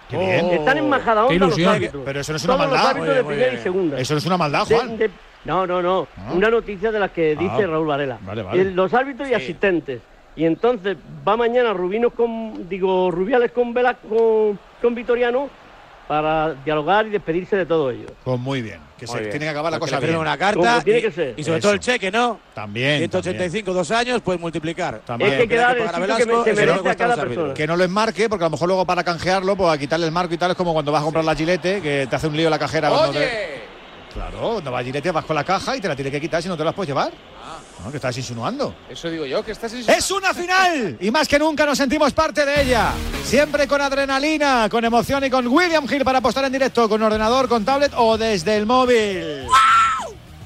Qué bien. Están en Majadahonda Qué los árbitros. Pero eso no es una Todos maldad. los árbitros Muy de bien, muy primera y bien. segunda. Eso no es una maldad, De- Juan. de- no, no, no. Ah. Una noticia de las que dice Ah. Raúl Varela. Vale, vale. El- los árbitros y asistentes. Y entonces va mañana Rubinos con, digo, Rubiales con, Velasco, con, con Vitoriano para dialogar y despedirse de todo ello. Pues muy bien. Que se bien. tiene que acabar la Porque cosa bien. una carta tiene y, que ser. y sobre Eso. todo el cheque, ¿no? También. 185, dos años, pues multiplicar. También. Es que Tendrá queda el pagar a sitio que Velasco, se merece a cada persona. Que no lo enmarque, porque a lo mejor luego para canjearlo, pues a quitarle el marco y tal, es como cuando vas a comprar la gilete, que te hace un lío la cajera. cuando te- Claro, cuando vas a gilete vas con la caja y te la tienes que quitar si no te la puedes llevar. No, que estás insinuando. Eso digo yo, que estás ¡Es una final! Y más que nunca nos sentimos parte de ella. Siempre con adrenalina, con emoción y con William Hill para apostar en directo, con ordenador, con tablet o desde el móvil.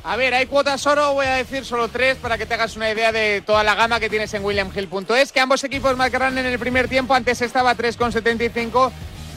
A ver, hay cuotas oro, voy a decir solo tres para que te hagas una idea de toda la gama que tienes en williamhill.es, que ambos equipos marcarán en el primer tiempo, antes estaba 3,75,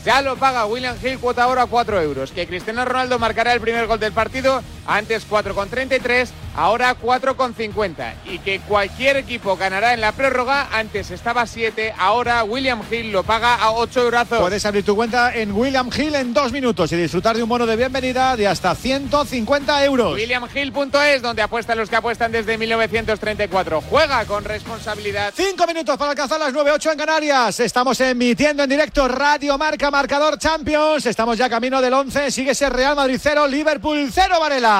ya lo paga William Hill, cuota oro a 4 euros, que Cristiano Ronaldo marcará el primer gol del partido antes 4,33, ahora 4,50. Y que cualquier equipo ganará en la prórroga, antes estaba 7, ahora William Hill lo paga a 8 euros. Puedes abrir tu cuenta en William Hill en dos minutos y disfrutar de un bono de bienvenida de hasta 150 euros. WilliamHill.es, donde apuestan los que apuestan desde 1934. Juega con responsabilidad. Cinco minutos para alcanzar las 9-8 en Canarias. Estamos emitiendo en directo Radio Marca Marcador Champions. Estamos ya camino del 11. Sigue ese Real Madrid 0, Liverpool 0, Varela.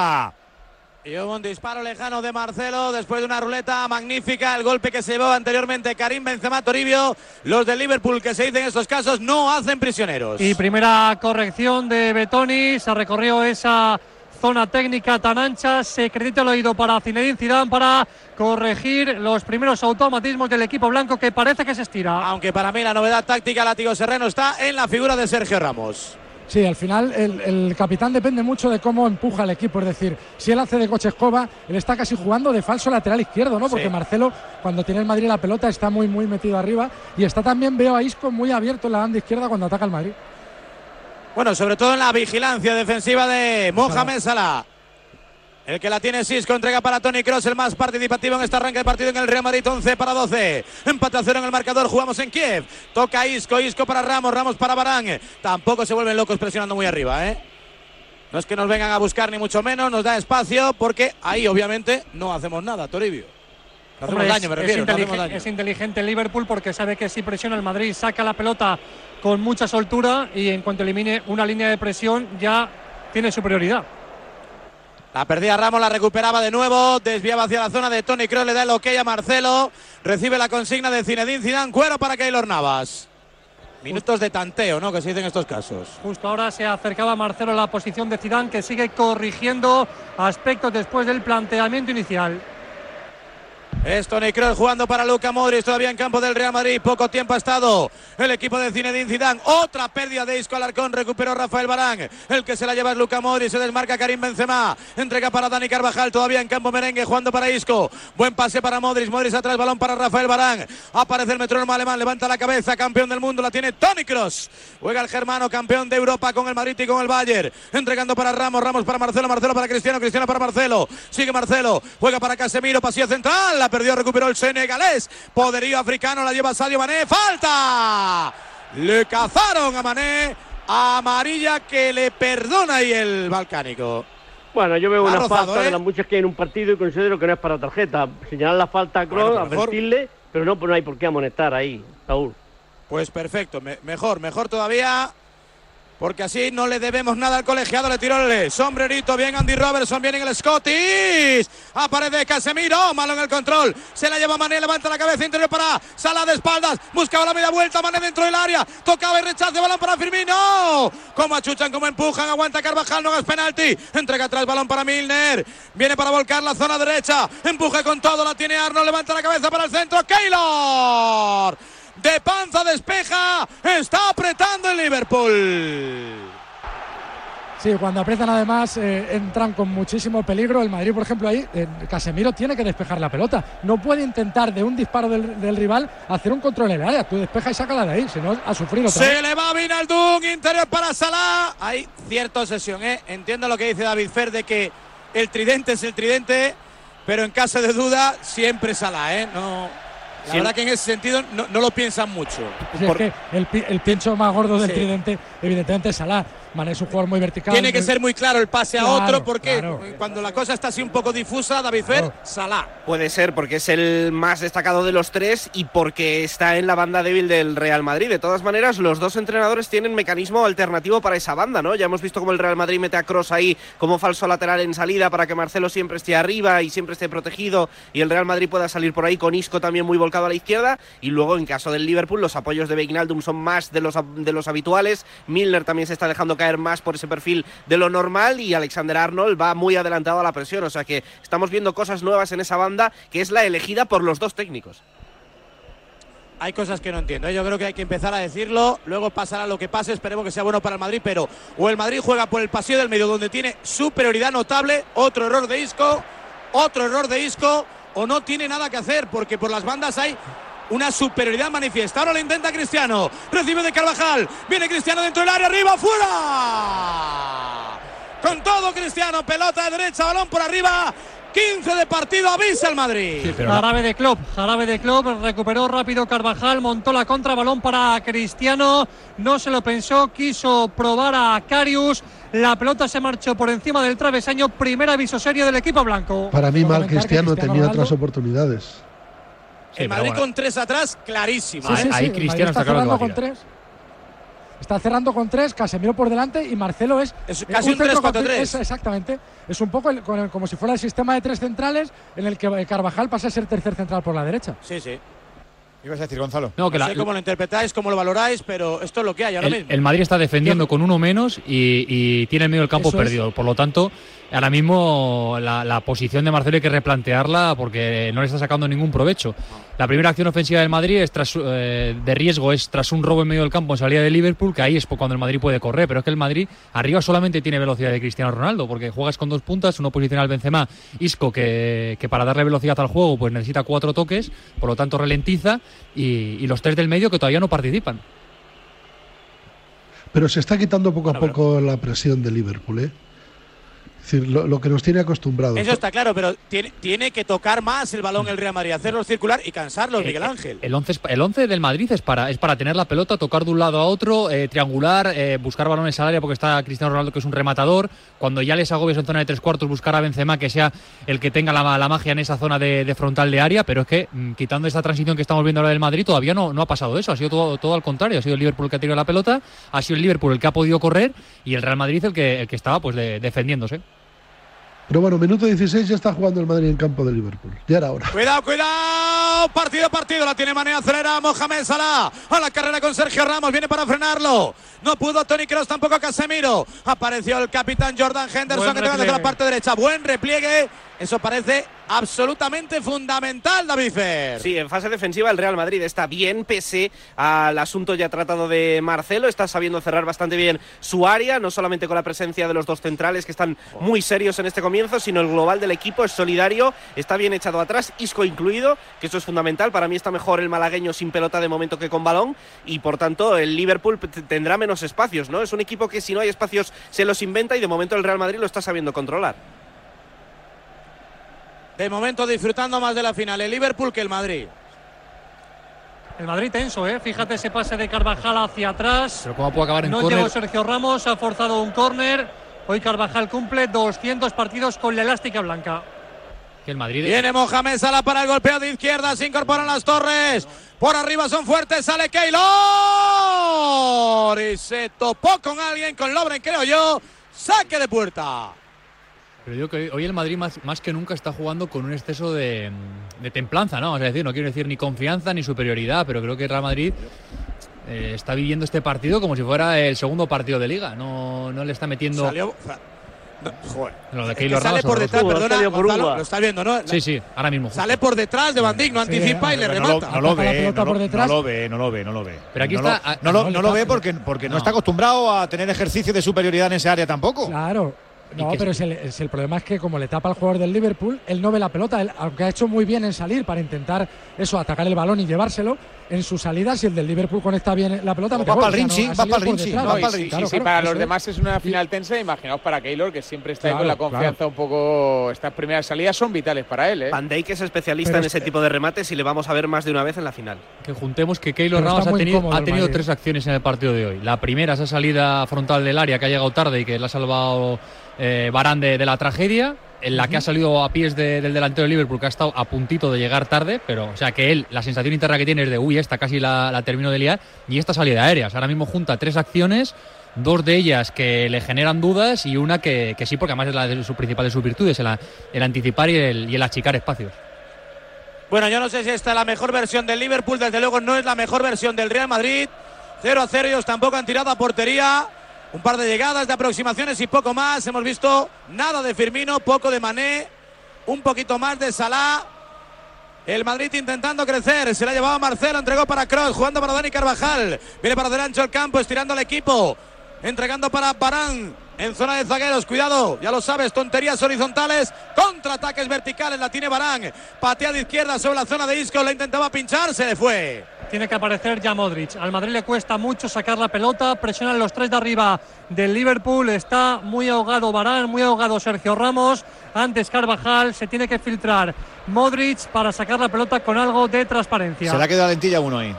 Y hubo un disparo lejano de Marcelo después de una ruleta magnífica. El golpe que se llevó anteriormente Karim Benzema Toribio. Los de Liverpool que se dicen en estos casos no hacen prisioneros. Y primera corrección de Betoni. Se recorrió esa zona técnica tan ancha. Se acredita el oído para Zinedine Zidane para corregir los primeros automatismos del equipo blanco que parece que se estira. Aunque para mí la novedad táctica, Látigo Serrano, está en la figura de Sergio Ramos. Sí, al final el, el, capitán depende mucho de cómo empuja el equipo. Es decir, si él hace de coche escoba, él está casi jugando de falso lateral izquierdo, ¿no? Porque Sí. Marcelo, cuando tiene el Madrid la pelota, está muy, muy metido arriba. Y está también, veo a Isco muy abierto en la banda izquierda cuando ataca el Madrid. Bueno, sobre todo en la vigilancia defensiva de Mohamed Salah. El que la tiene Cisco entrega para Tony Cross, el más participativo en este arranque de partido en el Real Madrid, 11 para 12. Empate a cero en el marcador, jugamos en Kiev. Toca Isco, Isco para Ramos, Ramos para Barán. Tampoco se vuelven locos presionando muy arriba, ¿eh? No es que nos vengan a buscar ni mucho menos, nos da espacio porque ahí obviamente no hacemos nada, Toribio. No hacemos Hombre, daño, me es, refiero, es no hacemos daño. es inteligente el Liverpool porque sabe que si presiona el Madrid saca la pelota con mucha soltura y en cuanto elimine una línea de presión ya tiene superioridad. La perdía Ramos, la recuperaba de nuevo, desviaba hacia la zona de Tony Kroos, le da el ok a Marcelo, recibe la consigna de Zinedine Zidane, cuero para Keylor Navas. Minutos de tanteo, ¿no? Que se dice en estos casos. Justo ahora se acercaba Marcelo a la posición de Zidane que sigue corrigiendo aspectos después del planteamiento inicial. Es Tony Kroos jugando para Luca Modric, todavía en campo del Real Madrid. Poco tiempo ha estado el equipo de Zinedine Zidane. Otra pérdida de Isco Alarcón, recuperó Rafael Barán. El que se la lleva es Luca Modric, se desmarca Karim Benzema. Entrega para Dani Carvajal, todavía en campo merengue, jugando para Isco. Buen pase para Modric, Modric atrás, balón para Rafael Barán. Aparece el metrónomo alemán, levanta la cabeza, campeón del mundo, la tiene Tony Kroos. Juega el germano, campeón de Europa con el Madrid y con el Bayern. Entregando para Ramos, Ramos para Marcelo, Marcelo para Cristiano, Cristiano para Marcelo. Sigue Marcelo, juega para Casemiro, pasillo central, la perdió, recuperó el senegalés. Poderío africano, la lleva Sadio Mané, falta. Le cazaron a Mané, amarilla que le perdona ahí el balcánico. Bueno, yo veo Ha una rozado, falta ¿eh? de las muchas que hay en un partido y considero que no es para tarjeta. Señalar la falta a Kroos, Bueno, mejor- advertirle, pero no, pues no hay por qué amonestar ahí, Saúl. Pues perfecto, me- mejor, mejor todavía. Porque así no le debemos nada al colegiado, le tiró el sombrerito, bien Andy Robertson, bien en el Scottish. Aparece Casemiro, malo en el control. Se la lleva Mané, levanta la cabeza interior para Sala de espaldas. Buscaba la media vuelta, Mané dentro del área. Tocaba y rechaza, balón para Firmino. Como achuchan, como empujan, aguanta Carvajal, no es penalti. Entrega atrás, balón para Milner. Viene para volcar la zona derecha. Empuja con todo, la tiene Arnold, levanta la cabeza para el centro. Keylor de panza despeja, está apretando el Liverpool. Sí, cuando aprietan además eh, entran con muchísimo peligro. El Madrid, por ejemplo, ahí eh, Casemiro tiene que despejar la pelota. No puede intentar de un disparo del, del rival hacer un control en el área. Tú despeja y sácala de ahí, si no a sufrir otra Se vez. le va Vinaldum, interior para Salah. Hay cierta obsesión, ¿eh? Entiendo lo que dice David Fer de que el tridente es el tridente, pero en caso de duda siempre Salah, ¿eh? No, la Sí. verdad que en ese sentido no, no lo piensan mucho. Sí, es que el, el pincho más gordo del Sí. tridente, evidentemente, es Salah. Mané es un jugador muy vertical. Tiene que ser muy claro el pase a Claro, otro porque claro. cuando la cosa está así un poco difusa, David Fer, Salah. Puede ser porque es el más destacado de los tres y porque está en la banda débil del Real Madrid. De todas maneras, los dos entrenadores tienen mecanismo alternativo para esa banda, ¿no? Ya hemos visto cómo el Real Madrid mete a Cross ahí como falso lateral en salida para que Marcelo siempre esté arriba y siempre esté protegido y el Real Madrid pueda salir por ahí con Isco también muy volcado a la izquierda. Y luego, en caso del Liverpool, los apoyos de Wijnaldum son más de los, de los habituales. Milner también se está dejando caer más por ese perfil de lo normal y Alexander Arnold va muy adelantado a la presión. O sea que estamos viendo cosas nuevas en esa banda que es la elegida por los dos técnicos. Hay cosas que no entiendo. ¿eh? Yo creo que hay que empezar a decirlo. Luego pasará lo que pase. Esperemos que sea bueno para el Madrid. Pero o el Madrid juega por el pasillo del medio donde tiene superioridad notable. Otro error de Isco. Otro error de Isco. O no tiene nada que hacer porque por las bandas hay una superioridad manifiesta. Ahora lo intenta Cristiano. Recibe de Carvajal. Viene Cristiano dentro del área. Arriba, fuera. Con todo Cristiano. Pelota de derecha, balón por arriba. 15 de partido, avisa el Madrid. Jarabe de club, jarabe de club, recuperó rápido Carvajal, montó la contra, balón para Cristiano, no se lo pensó, quiso probar a Carius, la pelota se marchó por encima del travesaño, primer aviso serio del equipo blanco. Para mí, mal Cristiano tenía Ronaldo- otras oportunidades. El Madrid con tres atrás, clarísimo. Sí, sí, Ahí- sí, Cristiano está cerrando con tres. Está cerrando con tres, Casemiro por delante y Marcelo es, Es eh, casi un centro 3-4-3. con- es- Exactamente. Es un poco el- con el- como si fuera el sistema de tres centrales en el que eh, Carvajal pasa a ser tercer central por la derecha. Sí, sí. ¿Ibas a decir, Gonzalo? No, que No la- sé cómo lo interpretáis, cómo lo valoráis, pero esto es lo que hay ahora El, mismo. el Madrid está defendiendo con uno menos y, y tiene el medio del campo Eso es. perdido. Por lo tanto, ahora mismo la, la posición de Marcelo hay que replantearla porque no le está sacando ningún provecho. La primera acción ofensiva del Madrid es tras, eh, de riesgo es tras un robo en medio del campo en salida de Liverpool, que ahí es cuando el Madrid puede correr. Pero es que el Madrid arriba solamente tiene velocidad de Cristiano Ronaldo, porque juegas con dos puntas, uno posicional Benzema, Isco, que, que para darle velocidad al juego pues necesita cuatro toques, por lo tanto ralentiza, y, y los tres del medio que todavía no participan. Pero se está quitando poco a poco la presión de Liverpool, ¿eh? Es decir, lo, lo que nos tiene acostumbrados. Eso está claro, pero tiene, tiene que tocar más el balón el Real Madrid, hacerlo circular y cansarlos, Miguel Ángel. El 11, es- el 11 del Madrid es para, es para tener la pelota, tocar de un lado a otro, eh, triangular, eh, buscar balones al área porque está Cristiano Ronaldo que es un rematador. Cuando ya les agobies en zona de tres cuartos, buscar a Benzema que sea el que tenga la, la magia en esa zona de, de frontal de área. Pero es que mm, quitando esta transición que estamos viendo ahora del Madrid, todavía no, no ha pasado eso. Ha sido todo, todo al contrario. Ha sido el Liverpool el que ha tirado la pelota, ha sido el Liverpool el que ha podido correr y el Real Madrid el que, el que estaba pues de- defendiéndose. Pero bueno, minuto 16 ya está jugando el Madrid en campo de Liverpool. Ya era hora. Cuidado, cuidado. Partido, partido. La tiene Mané, acelera Mohamed Salah. A la carrera con Sergio Ramos. Viene para frenarlo. No pudo Tony Kroos, tampoco Casemiro. Apareció el capitán Jordan Henderson Buen que toca desde la parte derecha. Buen repliegue. Eso parece absolutamente fundamental, David. Sí, en fase defensiva el Real Madrid está bien, pese al asunto ya tratado de Marcelo, está sabiendo cerrar bastante bien su área, no solamente con la presencia de los dos centrales que están muy serios en este comienzo, sino el global del equipo es solidario, está bien echado atrás, Isco incluido, que eso es fundamental, para mí está mejor el malagueño sin pelota de momento que con balón y por tanto el Liverpool tendrá menos espacios, ¿no? Es un equipo que si no hay espacios se los inventa y de momento el Real Madrid lo está sabiendo controlar. De momento disfrutando más de la final el Liverpool que el Madrid. El Madrid tenso, ¿eh? Fíjate ese pase de Carvajal hacia atrás. Pero cómo puede acabar en No llegó Sergio Ramos, ha forzado un córner. Hoy Carvajal cumple 200 partidos con la elástica blanca. Que el Madrid Viene Mohamed Salah para el golpeo de izquierda, se incorporan las torres. Por arriba son fuertes, sale Keylor. Y se topó con alguien, con Lobren, creo yo. Saque de puerta. Pero digo que hoy- el Madrid más, más que nunca está jugando con un exceso de, de templanza, ¿no? A decir, no quiero decir ni confianza ni superioridad, pero creo que el Real Madrid eh, está viviendo este partido como si fuera el segundo partido de liga. No, no le está metiendo. Salió. No, joder. Lo de Es que Keylor sale por detrás, perdona, Gonzalo, lo estás viendo, ¿no? Sí, sí, ahora mismo. justo. Sale por detrás de Van Dijk, no anticipa y le no, remata. lo, no lo ve, no, lo- detrás. no lo ve, no lo ve, no lo ve. Pero aquí no está- Lo, ah, no, lo, lo ve porque, porque no. No. está acostumbrado a tener ejercicio de superioridad en esa área tampoco. Claro. No, pero es el, es el problema es que como le tapa al jugador del Liverpool, él no ve la pelota, él, aunque ha hecho muy bien en salir para intentar eso, atacar el balón y llevárselo, en su salida, si el del Liverpool conecta bien la pelota, va ring, sí, ha va Claro, sí, claro, para los es. demás es una final tensa. Imaginaos para Keylor, que siempre está ahí con la confianza claro. un poco. Estas primeras salidas son vitales para él, ¿eh? Van Dijk es especialista Pero en es ese tipo de remates y le vamos a ver más de una vez en la final. Que juntemos que Keylor Navas ha tenido, ha el tenido tres acciones en el partido de hoy. La primera, esa salida frontal del área que ha llegado tarde y que le ha salvado eh, Varane de, de la tragedia. En la que ha salido a pies de- del delantero de Liverpool, que ha estado a puntito de llegar tarde, pero o sea que él, la sensación interna que tiene es de uy, esta casi la, la termino de liar, y esta salida aérea. O sea, ahora mismo junta tres acciones, dos de ellas que le generan dudas y una que, que sí, porque además es la de su principal de sus virtudes, el, anticipar y el, y el achicar espacios. Bueno, yo no sé si esta es la mejor versión del Liverpool, desde luego no es la mejor versión del Real Madrid. 0 a 0, ellos tampoco han tirado a portería. Un par de llegadas, de aproximaciones y poco más. Hemos visto nada de Firmino, poco de Mané, un poquito más de Salah. El Madrid intentando crecer, se la llevaba Marcelo, entregó para Kroos, jugando para Dani Carvajal. Viene para delante el campo, estirando al equipo. entregando para Barán en zona de zagueros. Cuidado, ya lo sabes, tonterías horizontales, contraataques verticales, la tiene Barán. Patea de izquierda sobre la zona de Isco, la intentaba pinchar, se le fue. Tiene que aparecer ya Modric. Al Madrid le cuesta mucho sacar la pelota. Presionan los tres de arriba del Liverpool. Está muy ahogado Barán, muy ahogado Sergio Ramos. Antes Carvajal. Se tiene que filtrar Modric para sacar la pelota con algo de transparencia. Se le ha quedado lentilla uno ahí.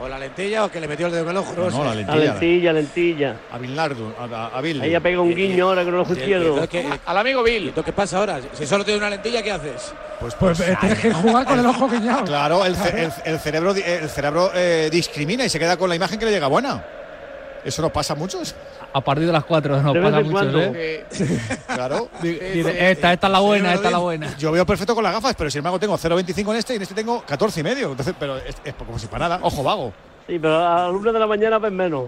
O la lentilla o que le metió el dedo en el ojo. No, no, la La lentilla. lentilla, lentilla. A Bilardo, a, a, a Bill. Ahí ha pegado un guiño ahora con el ojo izquierdo. Al amigo Bill. ¿Qué pasa ahora? Si solo tienes una lentilla, ¿qué haces? Pues, Pues eh, tienes que jugar con el ojo guiñado. Claro, el, ce- el- el cerebro, el cerebro eh, discrimina y se queda con la imagen que le llega buena. Eso nos pasa a muchos. A partir de las 4 nos pasa mucho, cuando. ¿eh? Claro. Dice, esta, esta es la buena, esta es la buena. Yo veo perfecto con las gafas, pero sin embargo tengo 0,25 en este y en este tengo 14 y medio. Entonces, pero es, es como si para nada. Ojo vago. Sí, pero a la una de la mañana ves menos.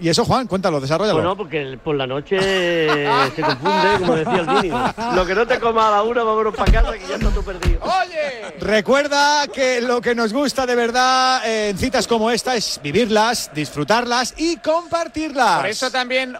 Y eso, Juan, cuéntalo, desarrollalo. Bueno, porque por la noche se confunde, como decía el Dini. Lo que no te coma a la una, vámonos para casa, que ya está todo perdido. Recuerda que lo que nos gusta de verdad eh, en citas como esta es vivirlas, disfrutarlas y compartirlas. Por eso también